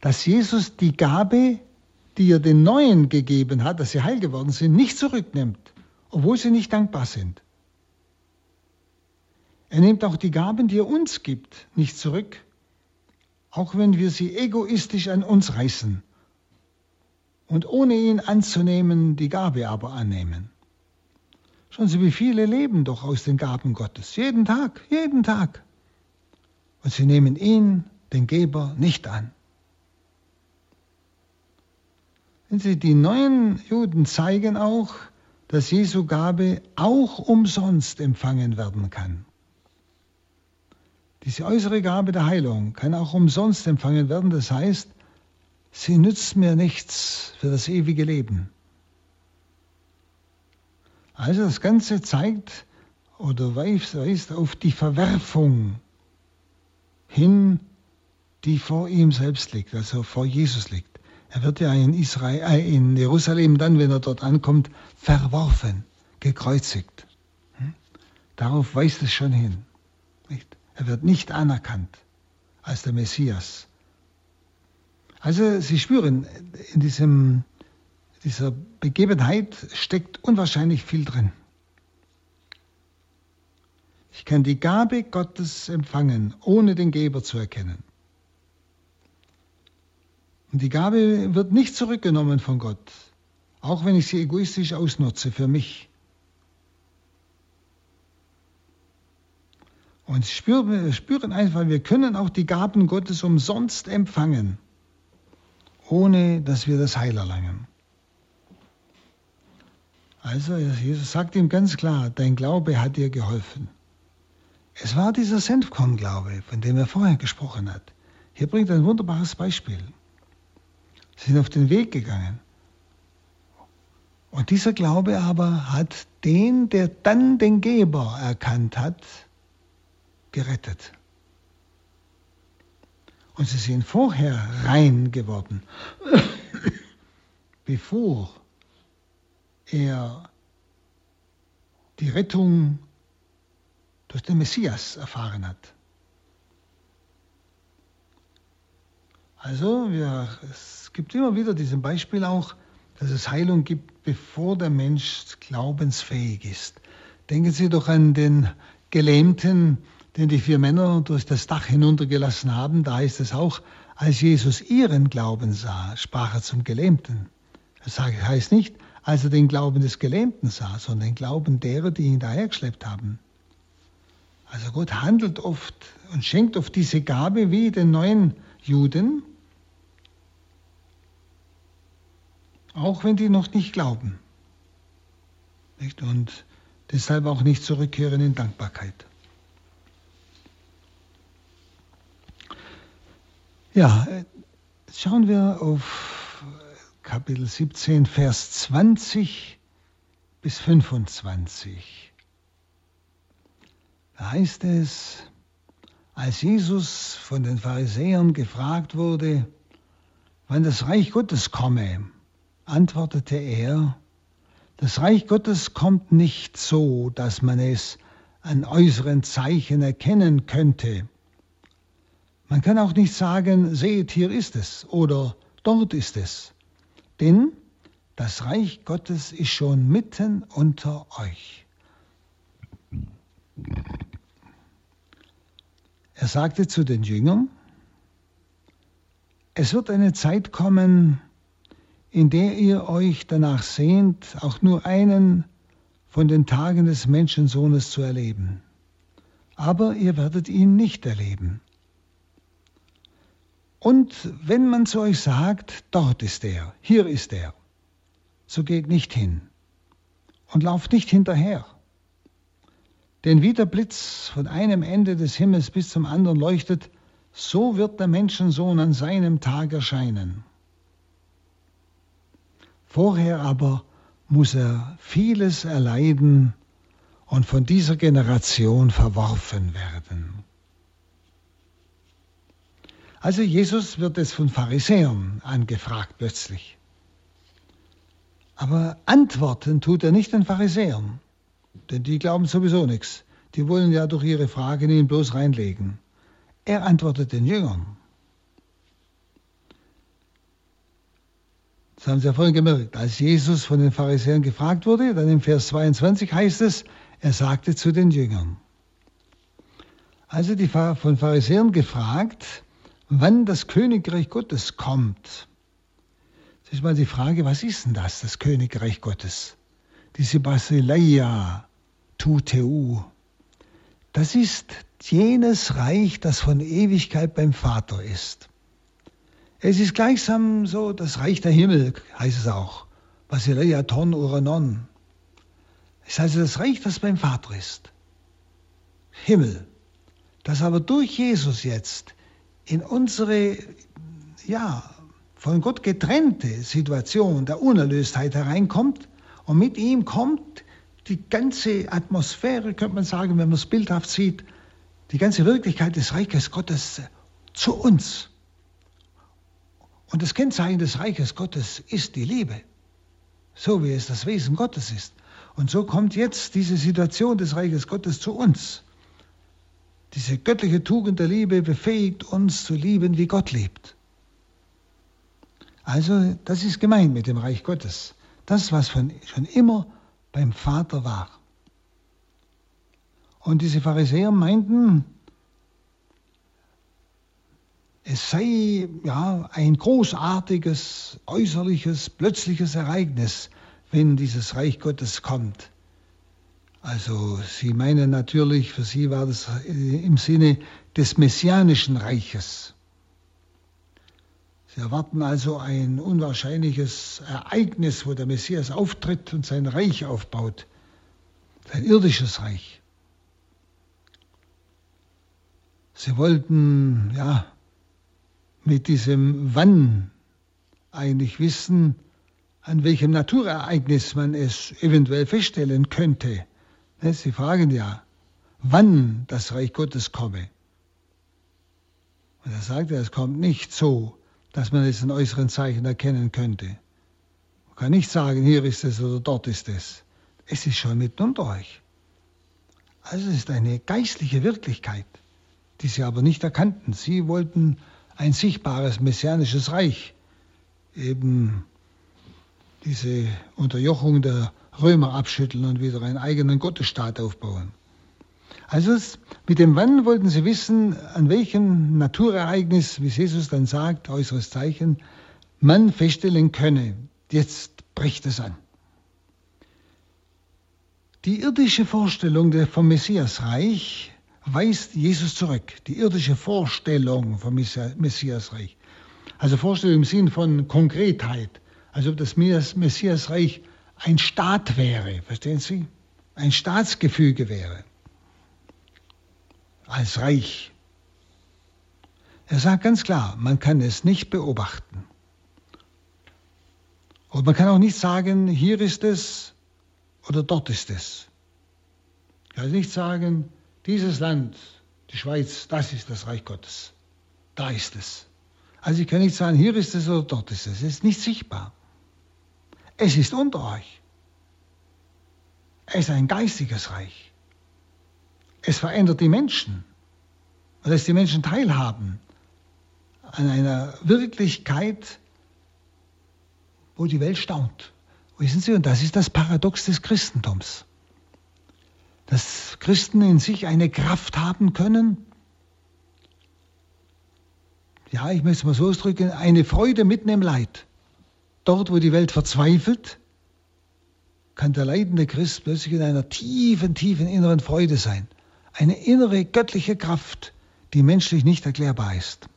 dass Jesus die Gabe, die er den Neuen gegeben hat, dass sie heil geworden sind, nicht zurücknimmt, obwohl sie nicht dankbar sind. Er nimmt auch die Gaben, die er uns gibt, nicht zurück, auch wenn wir sie egoistisch an uns reißen und ohne ihn anzunehmen die Gabe aber annehmen. Schauen Sie, wie viele leben doch aus den Gaben Gottes, jeden Tag, jeden Tag. Und sie nehmen ihn, den Geber, nicht an. Wenn Sie, die neuen Juden zeigen auch, dass Jesu Gabe auch umsonst empfangen werden kann. Diese äußere Gabe der Heilung kann auch umsonst empfangen werden. Das heißt, sie nützt mir nichts für das ewige Leben. Also das Ganze zeigt oder weist auf die Verwerfung hin, die vor ihm selbst liegt, also vor Jesus liegt. Er wird ja in, Israel, äh, in Jerusalem dann, wenn er dort ankommt, verworfen, gekreuzigt. Hm? Darauf weist es schon hin. Nicht? Er wird nicht anerkannt als der Messias, also Sie spüren, in diesem, dieser Begebenheit steckt unwahrscheinlich viel drin. Ich kann die Gabe Gottes empfangen, ohne den Geber zu erkennen. Und die Gabe wird nicht zurückgenommen von Gott, auch wenn ich sie egoistisch ausnutze für mich. Und spüren, einfach, wir können auch die Gaben Gottes umsonst empfangen ohne dass wir das Heil erlangen. Also Jesus sagt ihm ganz klar, dein Glaube hat dir geholfen. Es war dieser Senfkorn-Glaube, von dem er vorher gesprochen hat. Hier bringt ein wunderbares Beispiel. Sie sind auf den Weg gegangen. Und dieser Glaube aber hat den, der dann den Geber erkannt hat, gerettet. Und sie sind vorher rein geworden, <coughs> bevor er die Rettung durch den Messias erfahren hat. Also wir, es gibt immer wieder diesen Beispiel auch, dass es Heilung gibt, bevor der Mensch glaubensfähig ist. Denken Sie doch an den Gelähmten, den die vier Männer durch das Dach hinuntergelassen haben. Da heißt es auch, als Jesus ihren Glauben sah, sprach er zum Gelähmten. Das heißt nicht, als er den Glauben des Gelähmten sah, sondern den Glauben derer, die ihn dahergeschleppt haben. Also Gott handelt oft und schenkt oft diese Gabe wie den neuen Juden, auch wenn die noch nicht glauben. Und deshalb auch nicht zurückkehren in Dankbarkeit. Ja, schauen wir auf Kapitel 17, Vers 20 bis 25. Da heißt es, als Jesus von den Pharisäern gefragt wurde, wann das Reich Gottes komme, antwortete er, das Reich Gottes kommt nicht so, dass man es an äußeren Zeichen erkennen könnte. Man kann auch nicht sagen, seht, hier ist es oder dort ist es. Denn das Reich Gottes ist schon mitten unter euch. Er sagte zu den Jüngern, es wird eine Zeit kommen, in der ihr euch danach sehnt, auch nur einen von den Tagen des Menschensohnes zu erleben. Aber ihr werdet ihn nicht erleben. Und wenn man zu euch sagt, dort ist er, hier ist er, so geht nicht hin und lauft nicht hinterher. Denn wie der Blitz von einem Ende des Himmels bis zum anderen leuchtet, so wird der Menschensohn an seinem Tag erscheinen. Vorher aber muss er vieles erleiden und von dieser Generation verworfen werden. Also Jesus wird es von Pharisäern angefragt plötzlich. Aber antworten tut er nicht den Pharisäern, denn die glauben sowieso nichts. Die wollen ja durch ihre Fragen ihn bloß reinlegen. Er antwortet den Jüngern. Das haben Sie ja vorhin gemerkt. Als Jesus von den Pharisäern gefragt wurde, dann im Vers 22 heißt es, er sagte zu den Jüngern. Also die von Pharisäern gefragt, wann das Königreich Gottes kommt. Das ist mal die Frage, was ist denn das, das Königreich Gottes? Diese Basileia, Tuteu. Das ist jenes Reich, das von Ewigkeit beim Vater ist. Es ist gleichsam so das Reich der Himmel, heißt es auch. Basileia ton uranon. Es also das Reich, das beim Vater ist. Himmel. Das aber durch Jesus jetzt in unsere, ja, von Gott getrennte Situation der Unerlöstheit hereinkommt und mit ihm kommt die ganze Atmosphäre, könnte man sagen, wenn man es bildhaft sieht, die ganze Wirklichkeit des Reiches Gottes zu uns. Und das Kennzeichen des Reiches Gottes ist die Liebe, so wie es das Wesen Gottes ist. Und so kommt jetzt diese Situation des Reiches Gottes zu uns. Diese göttliche Tugend der Liebe befähigt uns zu lieben, wie Gott liebt. Also das ist gemeint mit dem Reich Gottes. Das, was von, schon immer beim Vater war. Und diese Pharisäer meinten, es sei ja ein großartiges, äußerliches, plötzliches Ereignis, wenn dieses Reich Gottes kommt. Also Sie meinen natürlich, für Sie war das im Sinne des messianischen Reiches. Sie erwarten also ein unwahrscheinliches Ereignis, wo der Messias auftritt und sein Reich aufbaut, sein irdisches Reich. Sie wollten ja mit diesem Wann eigentlich wissen, an welchem Naturereignis man es eventuell feststellen könnte. Ne, Sie fragen ja, wann das Reich Gottes komme. Und er sagt, es kommt nicht so, dass man es in äußeren Zeichen erkennen könnte. Man kann nicht sagen, hier ist es oder dort ist es. Es ist schon mitten unter euch. Also es ist eine geistliche Wirklichkeit, die sie aber nicht erkannten. Sie wollten ein sichtbares messianisches Reich, eben diese Unterjochung der Römer abschütteln und wieder einen eigenen Gottesstaat aufbauen. Also mit dem Wann wollten sie wissen, an welchem Naturereignis, wie Jesus dann sagt, äußeres Zeichen, man feststellen könne. Jetzt bricht es an. Die irdische Vorstellung vom Messiasreich weist Jesus zurück. Die irdische Vorstellung vom Messiasreich. Also Vorstellung im Sinn von Konkretheit. Als ob das Messiasreich ein Staat wäre. Verstehen Sie? Ein Staatsgefüge wäre. Als Reich. Er sagt ganz klar, man kann es nicht beobachten. Und man kann auch nicht sagen, hier ist es oder dort ist es. Ich kann nicht sagen, dieses Land, die Schweiz, das ist das Reich Gottes. Da ist es. Also ich kann nicht sagen, hier ist es oder dort ist es. Es ist nicht sichtbar. Es ist unter euch. Es ist ein geistiges Reich. Es verändert die Menschen und lässt die Menschen teilhaben an einer Wirklichkeit, wo die Welt staunt. Wissen Sie, und das ist das Paradox des Christentums. Dass Christen in sich eine Kraft haben können, ja, ich möchte es mal so ausdrücken, eine Freude mitten im Leid. Dort, wo die Welt verzweifelt, kann der leidende Christ plötzlich in einer tiefen, tiefen inneren Freude sein. Eine innere göttliche Kraft, die menschlich nicht erklärbar ist.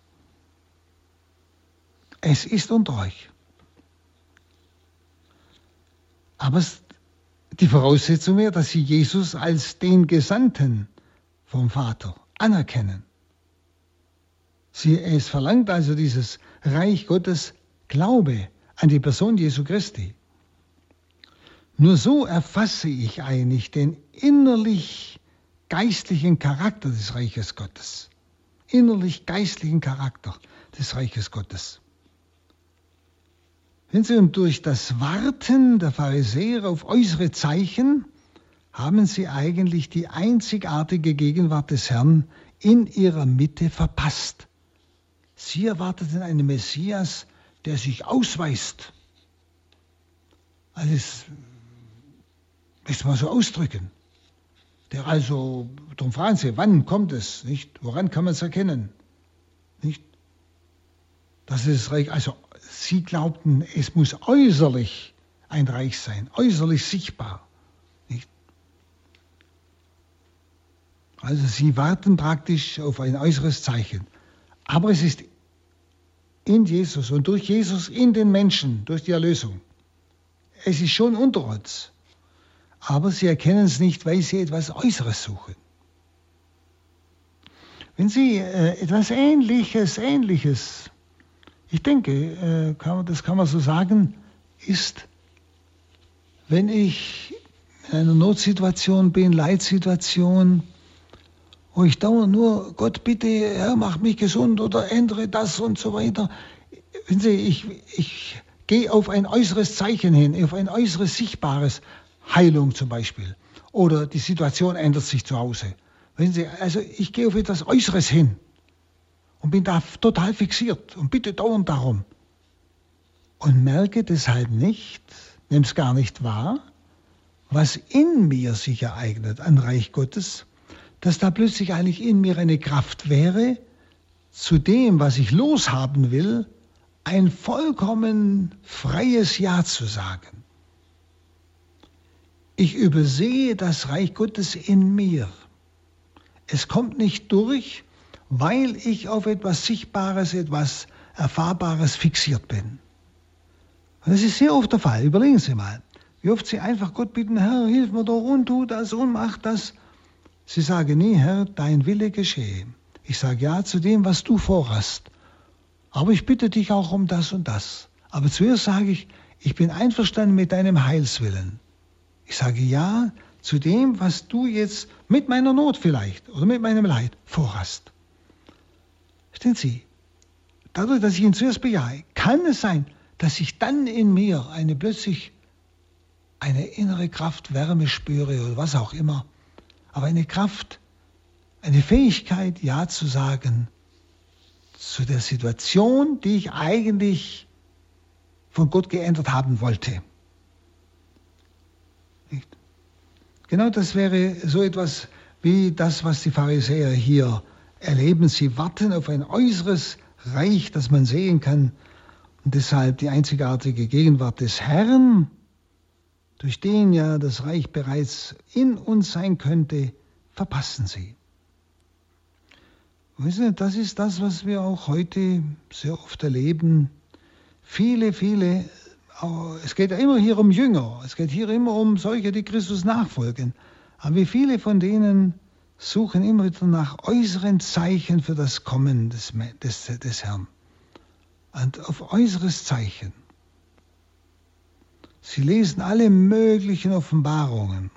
Es ist unter euch. Aber die Voraussetzung wäre, dass sie Jesus als den Gesandten vom Vater anerkennen. Sie, es verlangt also dieses Reich Gottes Glaube an die Person Jesu Christi. Nur so erfasse ich eigentlich den innerlich geistlichen Charakter des Reiches Gottes. Innerlich geistlichen Charakter des Reiches Gottes. Wenn Sie und durch das Warten der Pharisäer auf äußere Zeichen haben sie eigentlich die einzigartige Gegenwart des Herrn in ihrer Mitte verpasst. Sie erwarteten einen Messias, der sich ausweist. Also das möchte mal so ausdrücken. Der also, darum fragen Sie, wann kommt es, nicht? Woran kann man es erkennen? Nicht? Das ist Reich, also sie glaubten, es muss äußerlich ein Reich sein, äußerlich sichtbar. Nicht? Also sie warten praktisch auf ein äußeres Zeichen. Aber es ist in Jesus und durch Jesus in den Menschen, durch die Erlösung. Es ist schon unter uns. Aber sie erkennen es nicht, weil sie etwas Äußeres suchen. Wenn Sie äh, etwas Ähnliches, Ähnliches ich denke, äh, kann das kann man so sagen, ist, wenn ich in einer Notsituation bin, Leitsituation, wo ich dauernd nur, Gott bitte, Herr, mach mich gesund oder ändere das und so weiter. Wenn Sie, ich, ich gehe auf ein äußeres Zeichen hin, auf ein äußeres Sichtbares, Heilung zum Beispiel. Oder die Situation ändert sich zu Hause. Wenn Sie, also ich gehe auf etwas Äußeres hin und bin da total fixiert und bitte dauernd darum. Und merke deshalb nicht, nehme es gar nicht wahr, was in mir sich ereignet an Reich Gottes, dass da plötzlich eigentlich in mir eine Kraft wäre, zu dem, was ich loshaben will, ein vollkommen freies Ja zu sagen. Ich übersehe das Reich Gottes in mir. Es kommt nicht durch, weil ich auf etwas Sichtbares, etwas Erfahrbares fixiert bin. Und das ist sehr oft der Fall. Überlegen Sie mal, wie oft Sie einfach Gott bitten, Herr, hilf mir doch und tu das und mach das. Sie sagen nie, Herr, dein Wille geschehe. Ich sage ja zu dem, was du vorhast. Aber ich bitte dich auch um das und das. Aber zuerst sage ich, ich bin einverstanden mit deinem Heilswillen. Ich sage ja zu dem, was du jetzt mit meiner Not vielleicht oder mit meinem Leid vorhast. Verstehen Sie? Dadurch, dass ich ihn zuerst bejahe, kann es sein, dass ich dann in mir eine plötzlich eine innere Kraft, Wärme spüre oder was auch immer. Aber eine Kraft, eine Fähigkeit, Ja zu sagen zu der Situation, die ich eigentlich von Gott geändert haben wollte. Nicht? Genau das wäre so etwas wie das, was die Pharisäer hier erleben. Sie warten auf ein äußeres Reich, das man sehen kann. Und deshalb die einzigartige Gegenwart des Herrn, durch den ja das Reich bereits in uns sein könnte, verpassen sie. Das ist das, was wir auch heute sehr oft erleben. Viele, viele, es geht ja immer hier um Jünger, es geht hier immer um solche, die Christus nachfolgen. Aber wie viele von denen suchen immer wieder nach äußeren Zeichen für das Kommen des, des, des Herrn. Und auf äußeres Zeichen. Sie lesen alle möglichen Offenbarungen.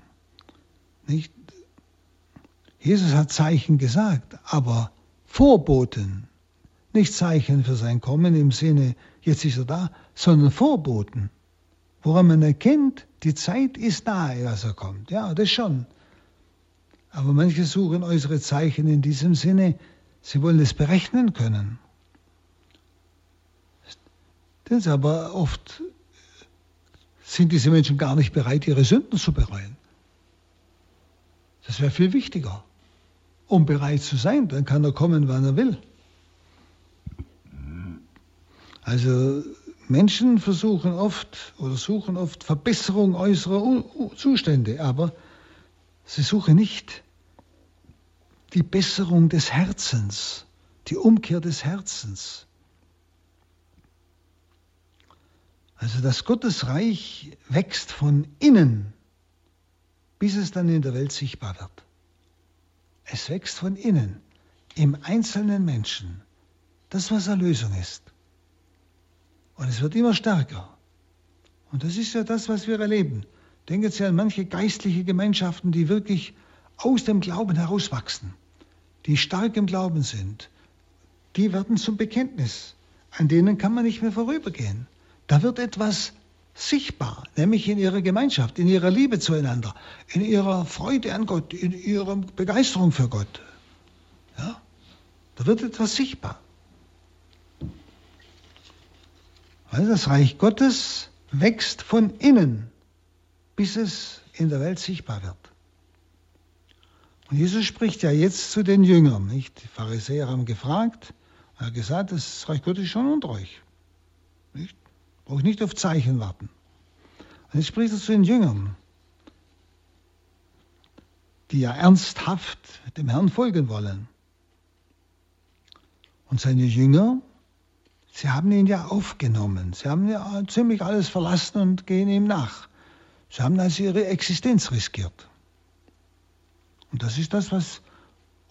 Nicht? Jesus hat Zeichen gesagt, aber Vorboten, nicht Zeichen für sein Kommen im Sinne, jetzt ist er da, sondern Vorboten, woran man erkennt, die Zeit ist nahe, dass er kommt. Ja, das schon. Aber manche suchen äußere Zeichen in diesem Sinne, sie wollen es berechnen können. Das aber oft sind diese Menschen gar nicht bereit, ihre Sünden zu bereuen. Das wäre viel wichtiger um bereit zu sein. Dann kann er kommen, wann er will. Also Menschen versuchen oft oder suchen oft Verbesserung äußerer Zustände, aber sie suchen nicht die Besserung des Herzens, die Umkehr des Herzens. Also das Gottesreich wächst von innen, bis es dann in der Welt sichtbar wird. Es wächst von innen, im einzelnen Menschen. Das, was Erlösung ist. Und es wird immer stärker. Und das ist ja das, was wir erleben. Denken Sie an manche geistliche Gemeinschaften, die wirklich aus dem Glauben herauswachsen, die stark im Glauben sind. Die werden zum Bekenntnis. An denen kann man nicht mehr vorübergehen. Da wird etwas sichtbar, nämlich in ihrer Gemeinschaft, in ihrer Liebe zueinander, in ihrer Freude an Gott, in ihrer Begeisterung für Gott. Ja? Da wird etwas sichtbar. Weil das Reich Gottes wächst von innen, bis es in der Welt sichtbar wird. Und Jesus spricht ja jetzt zu den Jüngern, nicht? Die Pharisäer haben gefragt, er hat gesagt, das Reich Gottes ist schon unter euch. Nicht? Brauche ich nicht auf Zeichen warten. Und jetzt spricht er zu den Jüngern, die ja ernsthaft dem Herrn folgen wollen. Und seine Jünger, sie haben ihn ja aufgenommen. Sie haben ja ziemlich alles verlassen und gehen ihm nach. Sie haben also ihre Existenz riskiert. Und das ist das, was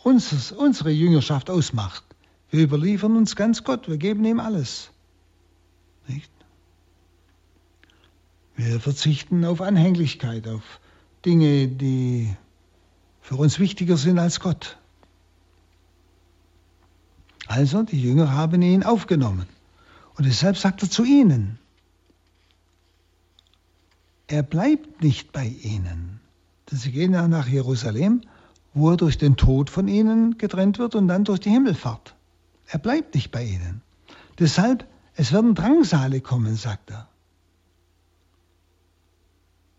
uns, unsere Jüngerschaft ausmacht. Wir überliefern uns ganz Gott, wir geben ihm alles. Nicht? Wir verzichten auf Anhänglichkeit, auf Dinge, die für uns wichtiger sind als Gott. Also, die Jünger haben ihn aufgenommen. Und deshalb sagt er zu ihnen, er bleibt nicht bei ihnen. Sie gehen ja nach Jerusalem, wo er durch den Tod von ihnen getrennt wird und dann durch die Himmelfahrt. Er bleibt nicht bei ihnen. Deshalb, es werden Drangsale kommen, sagt er.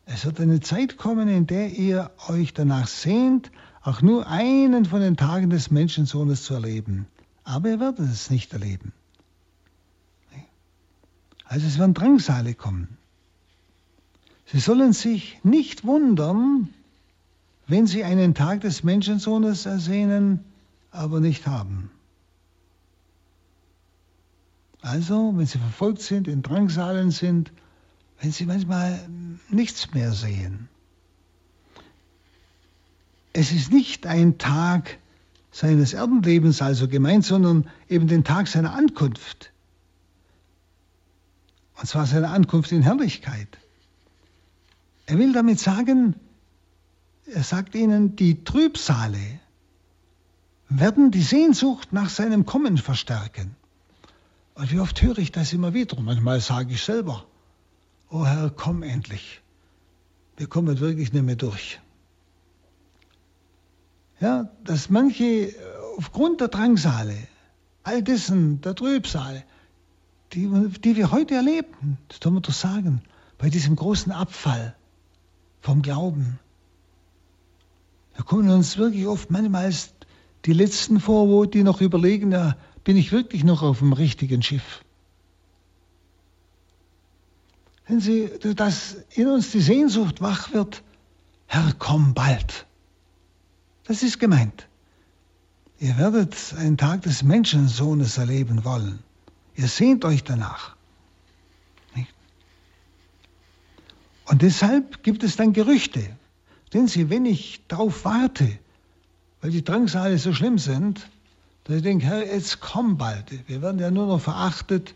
Es wird eine Zeit kommen, in der ihr euch danach sehnt, auch nur einen von den Tagen des Menschensohnes zu erleben. Aber ihr werdet es nicht erleben. Also es werden Drangsale kommen. Sie sollen sich nicht wundern, wenn sie einen Tag des Menschensohnes ersehnen, aber nicht haben. Also, wenn sie verfolgt sind, in Drangsalen sind, wenn sie manchmal nichts mehr sehen. Es ist nicht ein Tag seines Erdenlebens also gemeint, sondern eben den Tag seiner Ankunft. Und zwar seine Ankunft in Herrlichkeit. Er will damit sagen, er sagt ihnen, die Trübsale werden die Sehnsucht nach seinem Kommen verstärken. Und wie oft höre ich das immer wieder? Manchmal sage ich selber, oh Herr, komm endlich. Wir kommen wirklich nicht mehr durch. Ja, dass manche aufgrund der Drangsale, all dessen, der Trübsale, die, die wir heute erleben, das tun wir doch sagen, bei diesem großen Abfall vom Glauben, da kommen uns wirklich oft manchmal die Letzten vor, wo die noch überlegen, ja, bin ich wirklich noch auf dem richtigen Schiff? Wenn Sie, dass in uns die Sehnsucht wach wird, Herr, komm bald. Das ist gemeint. Ihr werdet einen Tag des Menschensohnes erleben wollen. Ihr sehnt euch danach. Und deshalb gibt es dann Gerüchte. Denn sie, wenn ich darauf warte, weil die Drangsale so schlimm sind, dass ich denke, Herr, jetzt komm bald. Wir werden ja nur noch verachtet.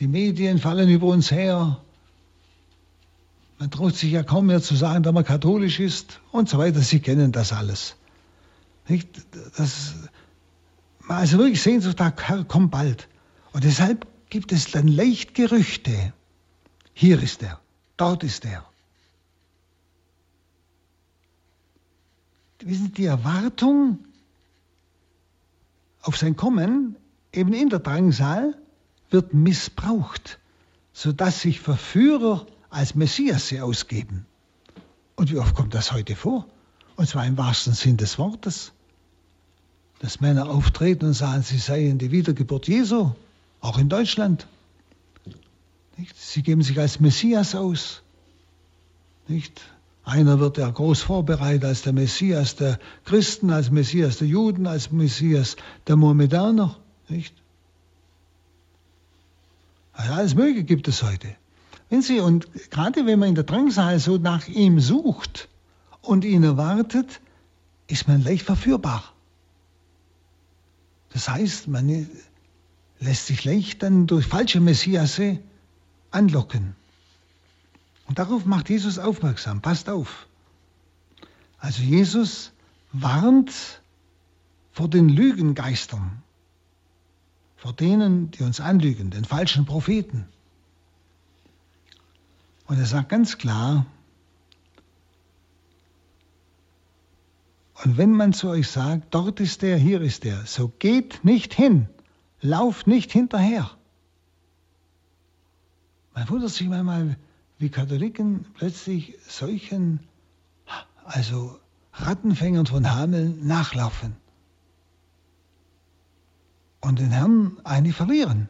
Die Medien fallen über uns her. Man traut sich ja kaum mehr zu sagen, dass man katholisch ist und so weiter. Sie kennen das alles. Nicht? Das, also wirklich Sehnsucht, Herr, komm bald. Und deshalb gibt es dann leicht Gerüchte. Hier ist er, dort ist er. Wissen die Erwartung auf sein Kommen, eben in der Drangsal, wird missbraucht, sodass sich Verführer als Messias ausgeben. Und wie oft kommt das heute vor? Und zwar im wahrsten Sinn des Wortes. Dass Männer auftreten und sagen, sie seien die Wiedergeburt Jesu, auch in Deutschland. Nicht? Sie geben sich als Messias aus. Nicht? Einer wird ja groß vorbereitet als der Messias der Christen, als Messias der Juden, als Messias der Mohammedaner. Nicht? Also alles Mögliche gibt es heute. Wenn Sie, und gerade wenn man in der Drangsal so nach ihm sucht und ihn erwartet, ist man leicht verführbar. Das heißt, man lässt sich leicht dann durch falsche Messiasse anlocken. Und darauf macht Jesus aufmerksam. Passt auf. Also Jesus warnt vor den Lügengeistern, vor denen, die uns anlügen, den falschen Propheten. Und er sagt ganz klar, und wenn man zu euch sagt, dort ist der, hier ist der, so geht nicht hin, lauft nicht hinterher. Man wundert sich manchmal, wie Katholiken plötzlich solchen, also Rattenfängern von Hameln nachlaufen und den Herrn eigentlich verlieren.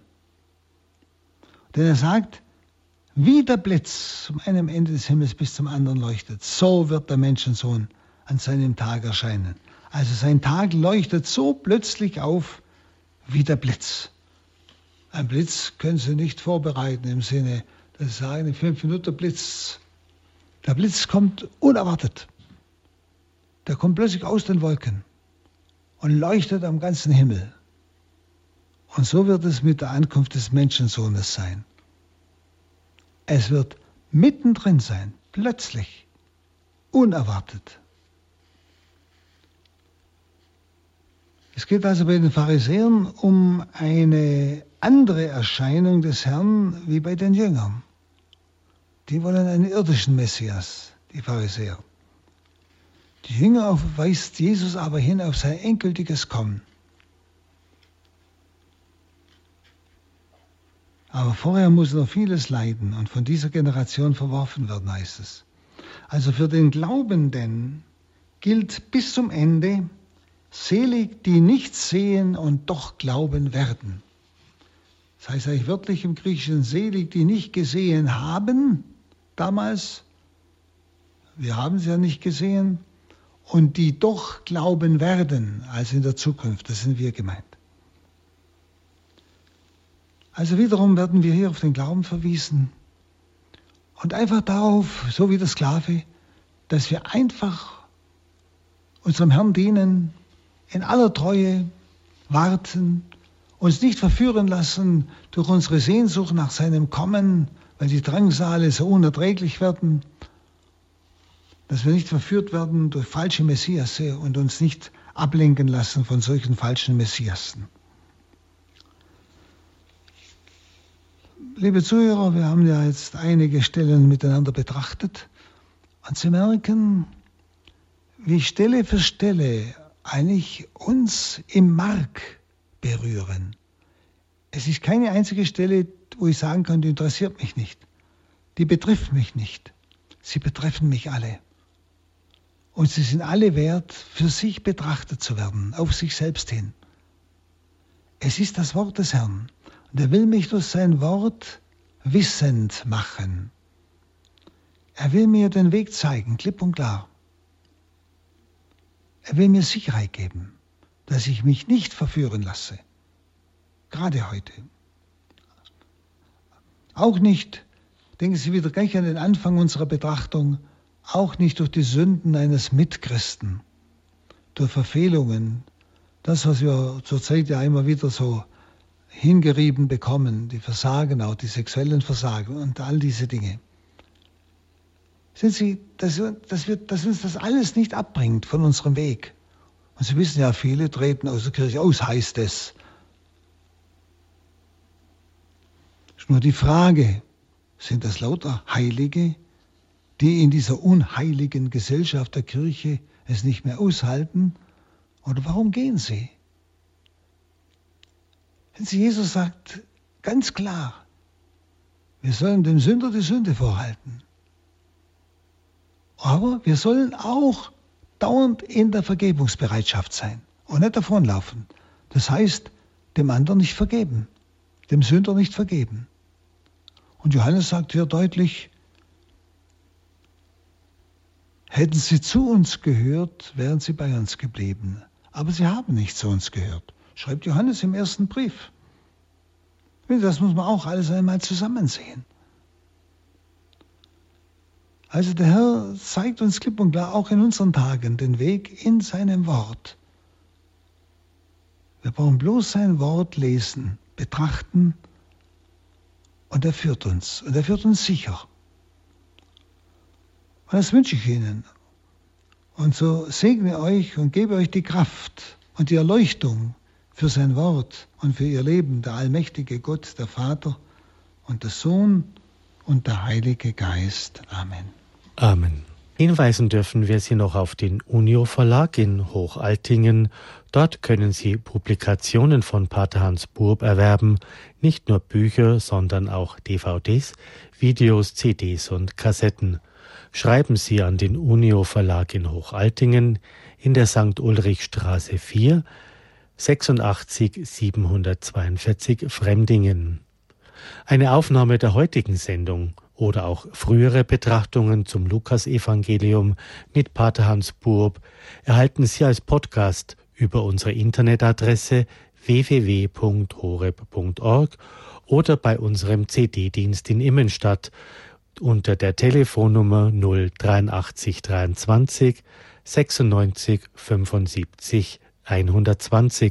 Denn er sagt, wie der Blitz zum einem Ende des Himmels bis zum anderen leuchtet, so wird der Menschensohn an seinem Tag erscheinen. Also sein Tag leuchtet so plötzlich auf wie der Blitz. Ein Blitz können Sie nicht vorbereiten im Sinne, das ist eine fünf Minuten Blitz. Der Blitz kommt unerwartet. Der kommt plötzlich aus den Wolken und leuchtet am ganzen Himmel. Und so wird es mit der Ankunft des Menschensohnes sein. Es wird mittendrin sein, plötzlich, unerwartet. Es geht also bei den Pharisäern um eine andere Erscheinung des Herrn wie bei den Jüngern. Die wollen einen irdischen Messias, die Pharisäer. Die Jünger weist Jesus aber hin auf sein endgültiges Kommen. Aber vorher muss noch vieles leiden und von dieser Generation verworfen werden, heißt es. Also für den Glaubenden gilt bis zum Ende, selig, die nichts sehen und doch glauben werden. Das heißt eigentlich wörtlich im Griechischen selig, die nicht gesehen haben damals, wir haben sie ja nicht gesehen, und die doch glauben werden, also in der Zukunft, das sind wir gemeint. Also wiederum werden wir hier auf den Glauben verwiesen und einfach darauf, so wie der Sklave, dass wir einfach unserem Herrn dienen, in aller Treue warten, uns nicht verführen lassen durch unsere Sehnsucht nach seinem Kommen, weil die Drangsale so unerträglich werden, dass wir nicht verführt werden durch falsche Messiasse und uns nicht ablenken lassen von solchen falschen Messiassen. Liebe Zuhörer, wir haben ja jetzt einige Stellen miteinander betrachtet und Sie merken, wie Stelle für Stelle eigentlich uns im Mark berühren. Es ist keine einzige Stelle, wo ich sagen kann, die interessiert mich nicht. Die betrifft mich nicht. Sie betreffen mich alle. Und sie sind alle wert, für sich betrachtet zu werden, auf sich selbst hin. Es ist das Wort des Herrn. Und er will mich durch sein Wort wissend machen. Er will mir den Weg zeigen, klipp und klar. Er will mir Sicherheit geben, dass ich mich nicht verführen lasse. Gerade heute. Auch nicht, denken Sie wieder gleich an den Anfang unserer Betrachtung, auch nicht durch die Sünden eines Mitchristen, durch Verfehlungen, das, was wir zurzeit ja immer wieder so hingerieben bekommen, die Versagen, auch die sexuellen Versagen und all diese Dinge. Sind Sie, dass, dass, wir, dass uns das alles nicht abbringt von unserem Weg. Und Sie wissen ja, viele treten aus der Kirche aus, heißt es. Ist nur die Frage, sind das lauter Heilige, die in dieser unheiligen Gesellschaft der Kirche es nicht mehr aushalten? Oder warum gehen sie? Jesus sagt ganz klar, wir sollen dem Sünder die Sünde vorhalten. Aber wir sollen auch dauernd in der Vergebungsbereitschaft sein und nicht davonlaufen. Das heißt, dem anderen nicht vergeben, dem Sünder nicht vergeben. Und Johannes sagt hier deutlich, hätten sie zu uns gehört, wären sie bei uns geblieben. Aber sie haben nicht zu uns gehört, schreibt Johannes im ersten Brief. Das muss man auch alles einmal zusammen sehen. Also der Herr zeigt uns klipp und klar auch in unseren Tagen den Weg in seinem Wort. Wir brauchen bloß sein Wort lesen, betrachten und er führt uns und er führt uns sicher. Und das wünsche ich Ihnen. Und so segne euch und gebe euch die Kraft und die Erleuchtung für sein Wort und für ihr Leben, der allmächtige Gott, der Vater und der Sohn und der Heilige Geist. Amen. Amen. Hinweisen dürfen wir Sie noch auf den Unio Verlag in Hochaltingen. Dort können Sie Publikationen von Pater Hans Burb erwerben, nicht nur Bücher, sondern auch DVDs, Videos, CDs und Kassetten. Schreiben Sie an den Unio Verlag in Hochaltingen in der St. Ulrichstraße 4 86 742 Fremdingen. Eine Aufnahme der heutigen Sendung oder auch frühere Betrachtungen zum Lukasevangelium mit Pater Hans Burb erhalten Sie als Podcast über unsere Internetadresse www.horeb.org oder bei unserem CD-Dienst in Immenstadt unter der Telefonnummer 083 23 96 75 120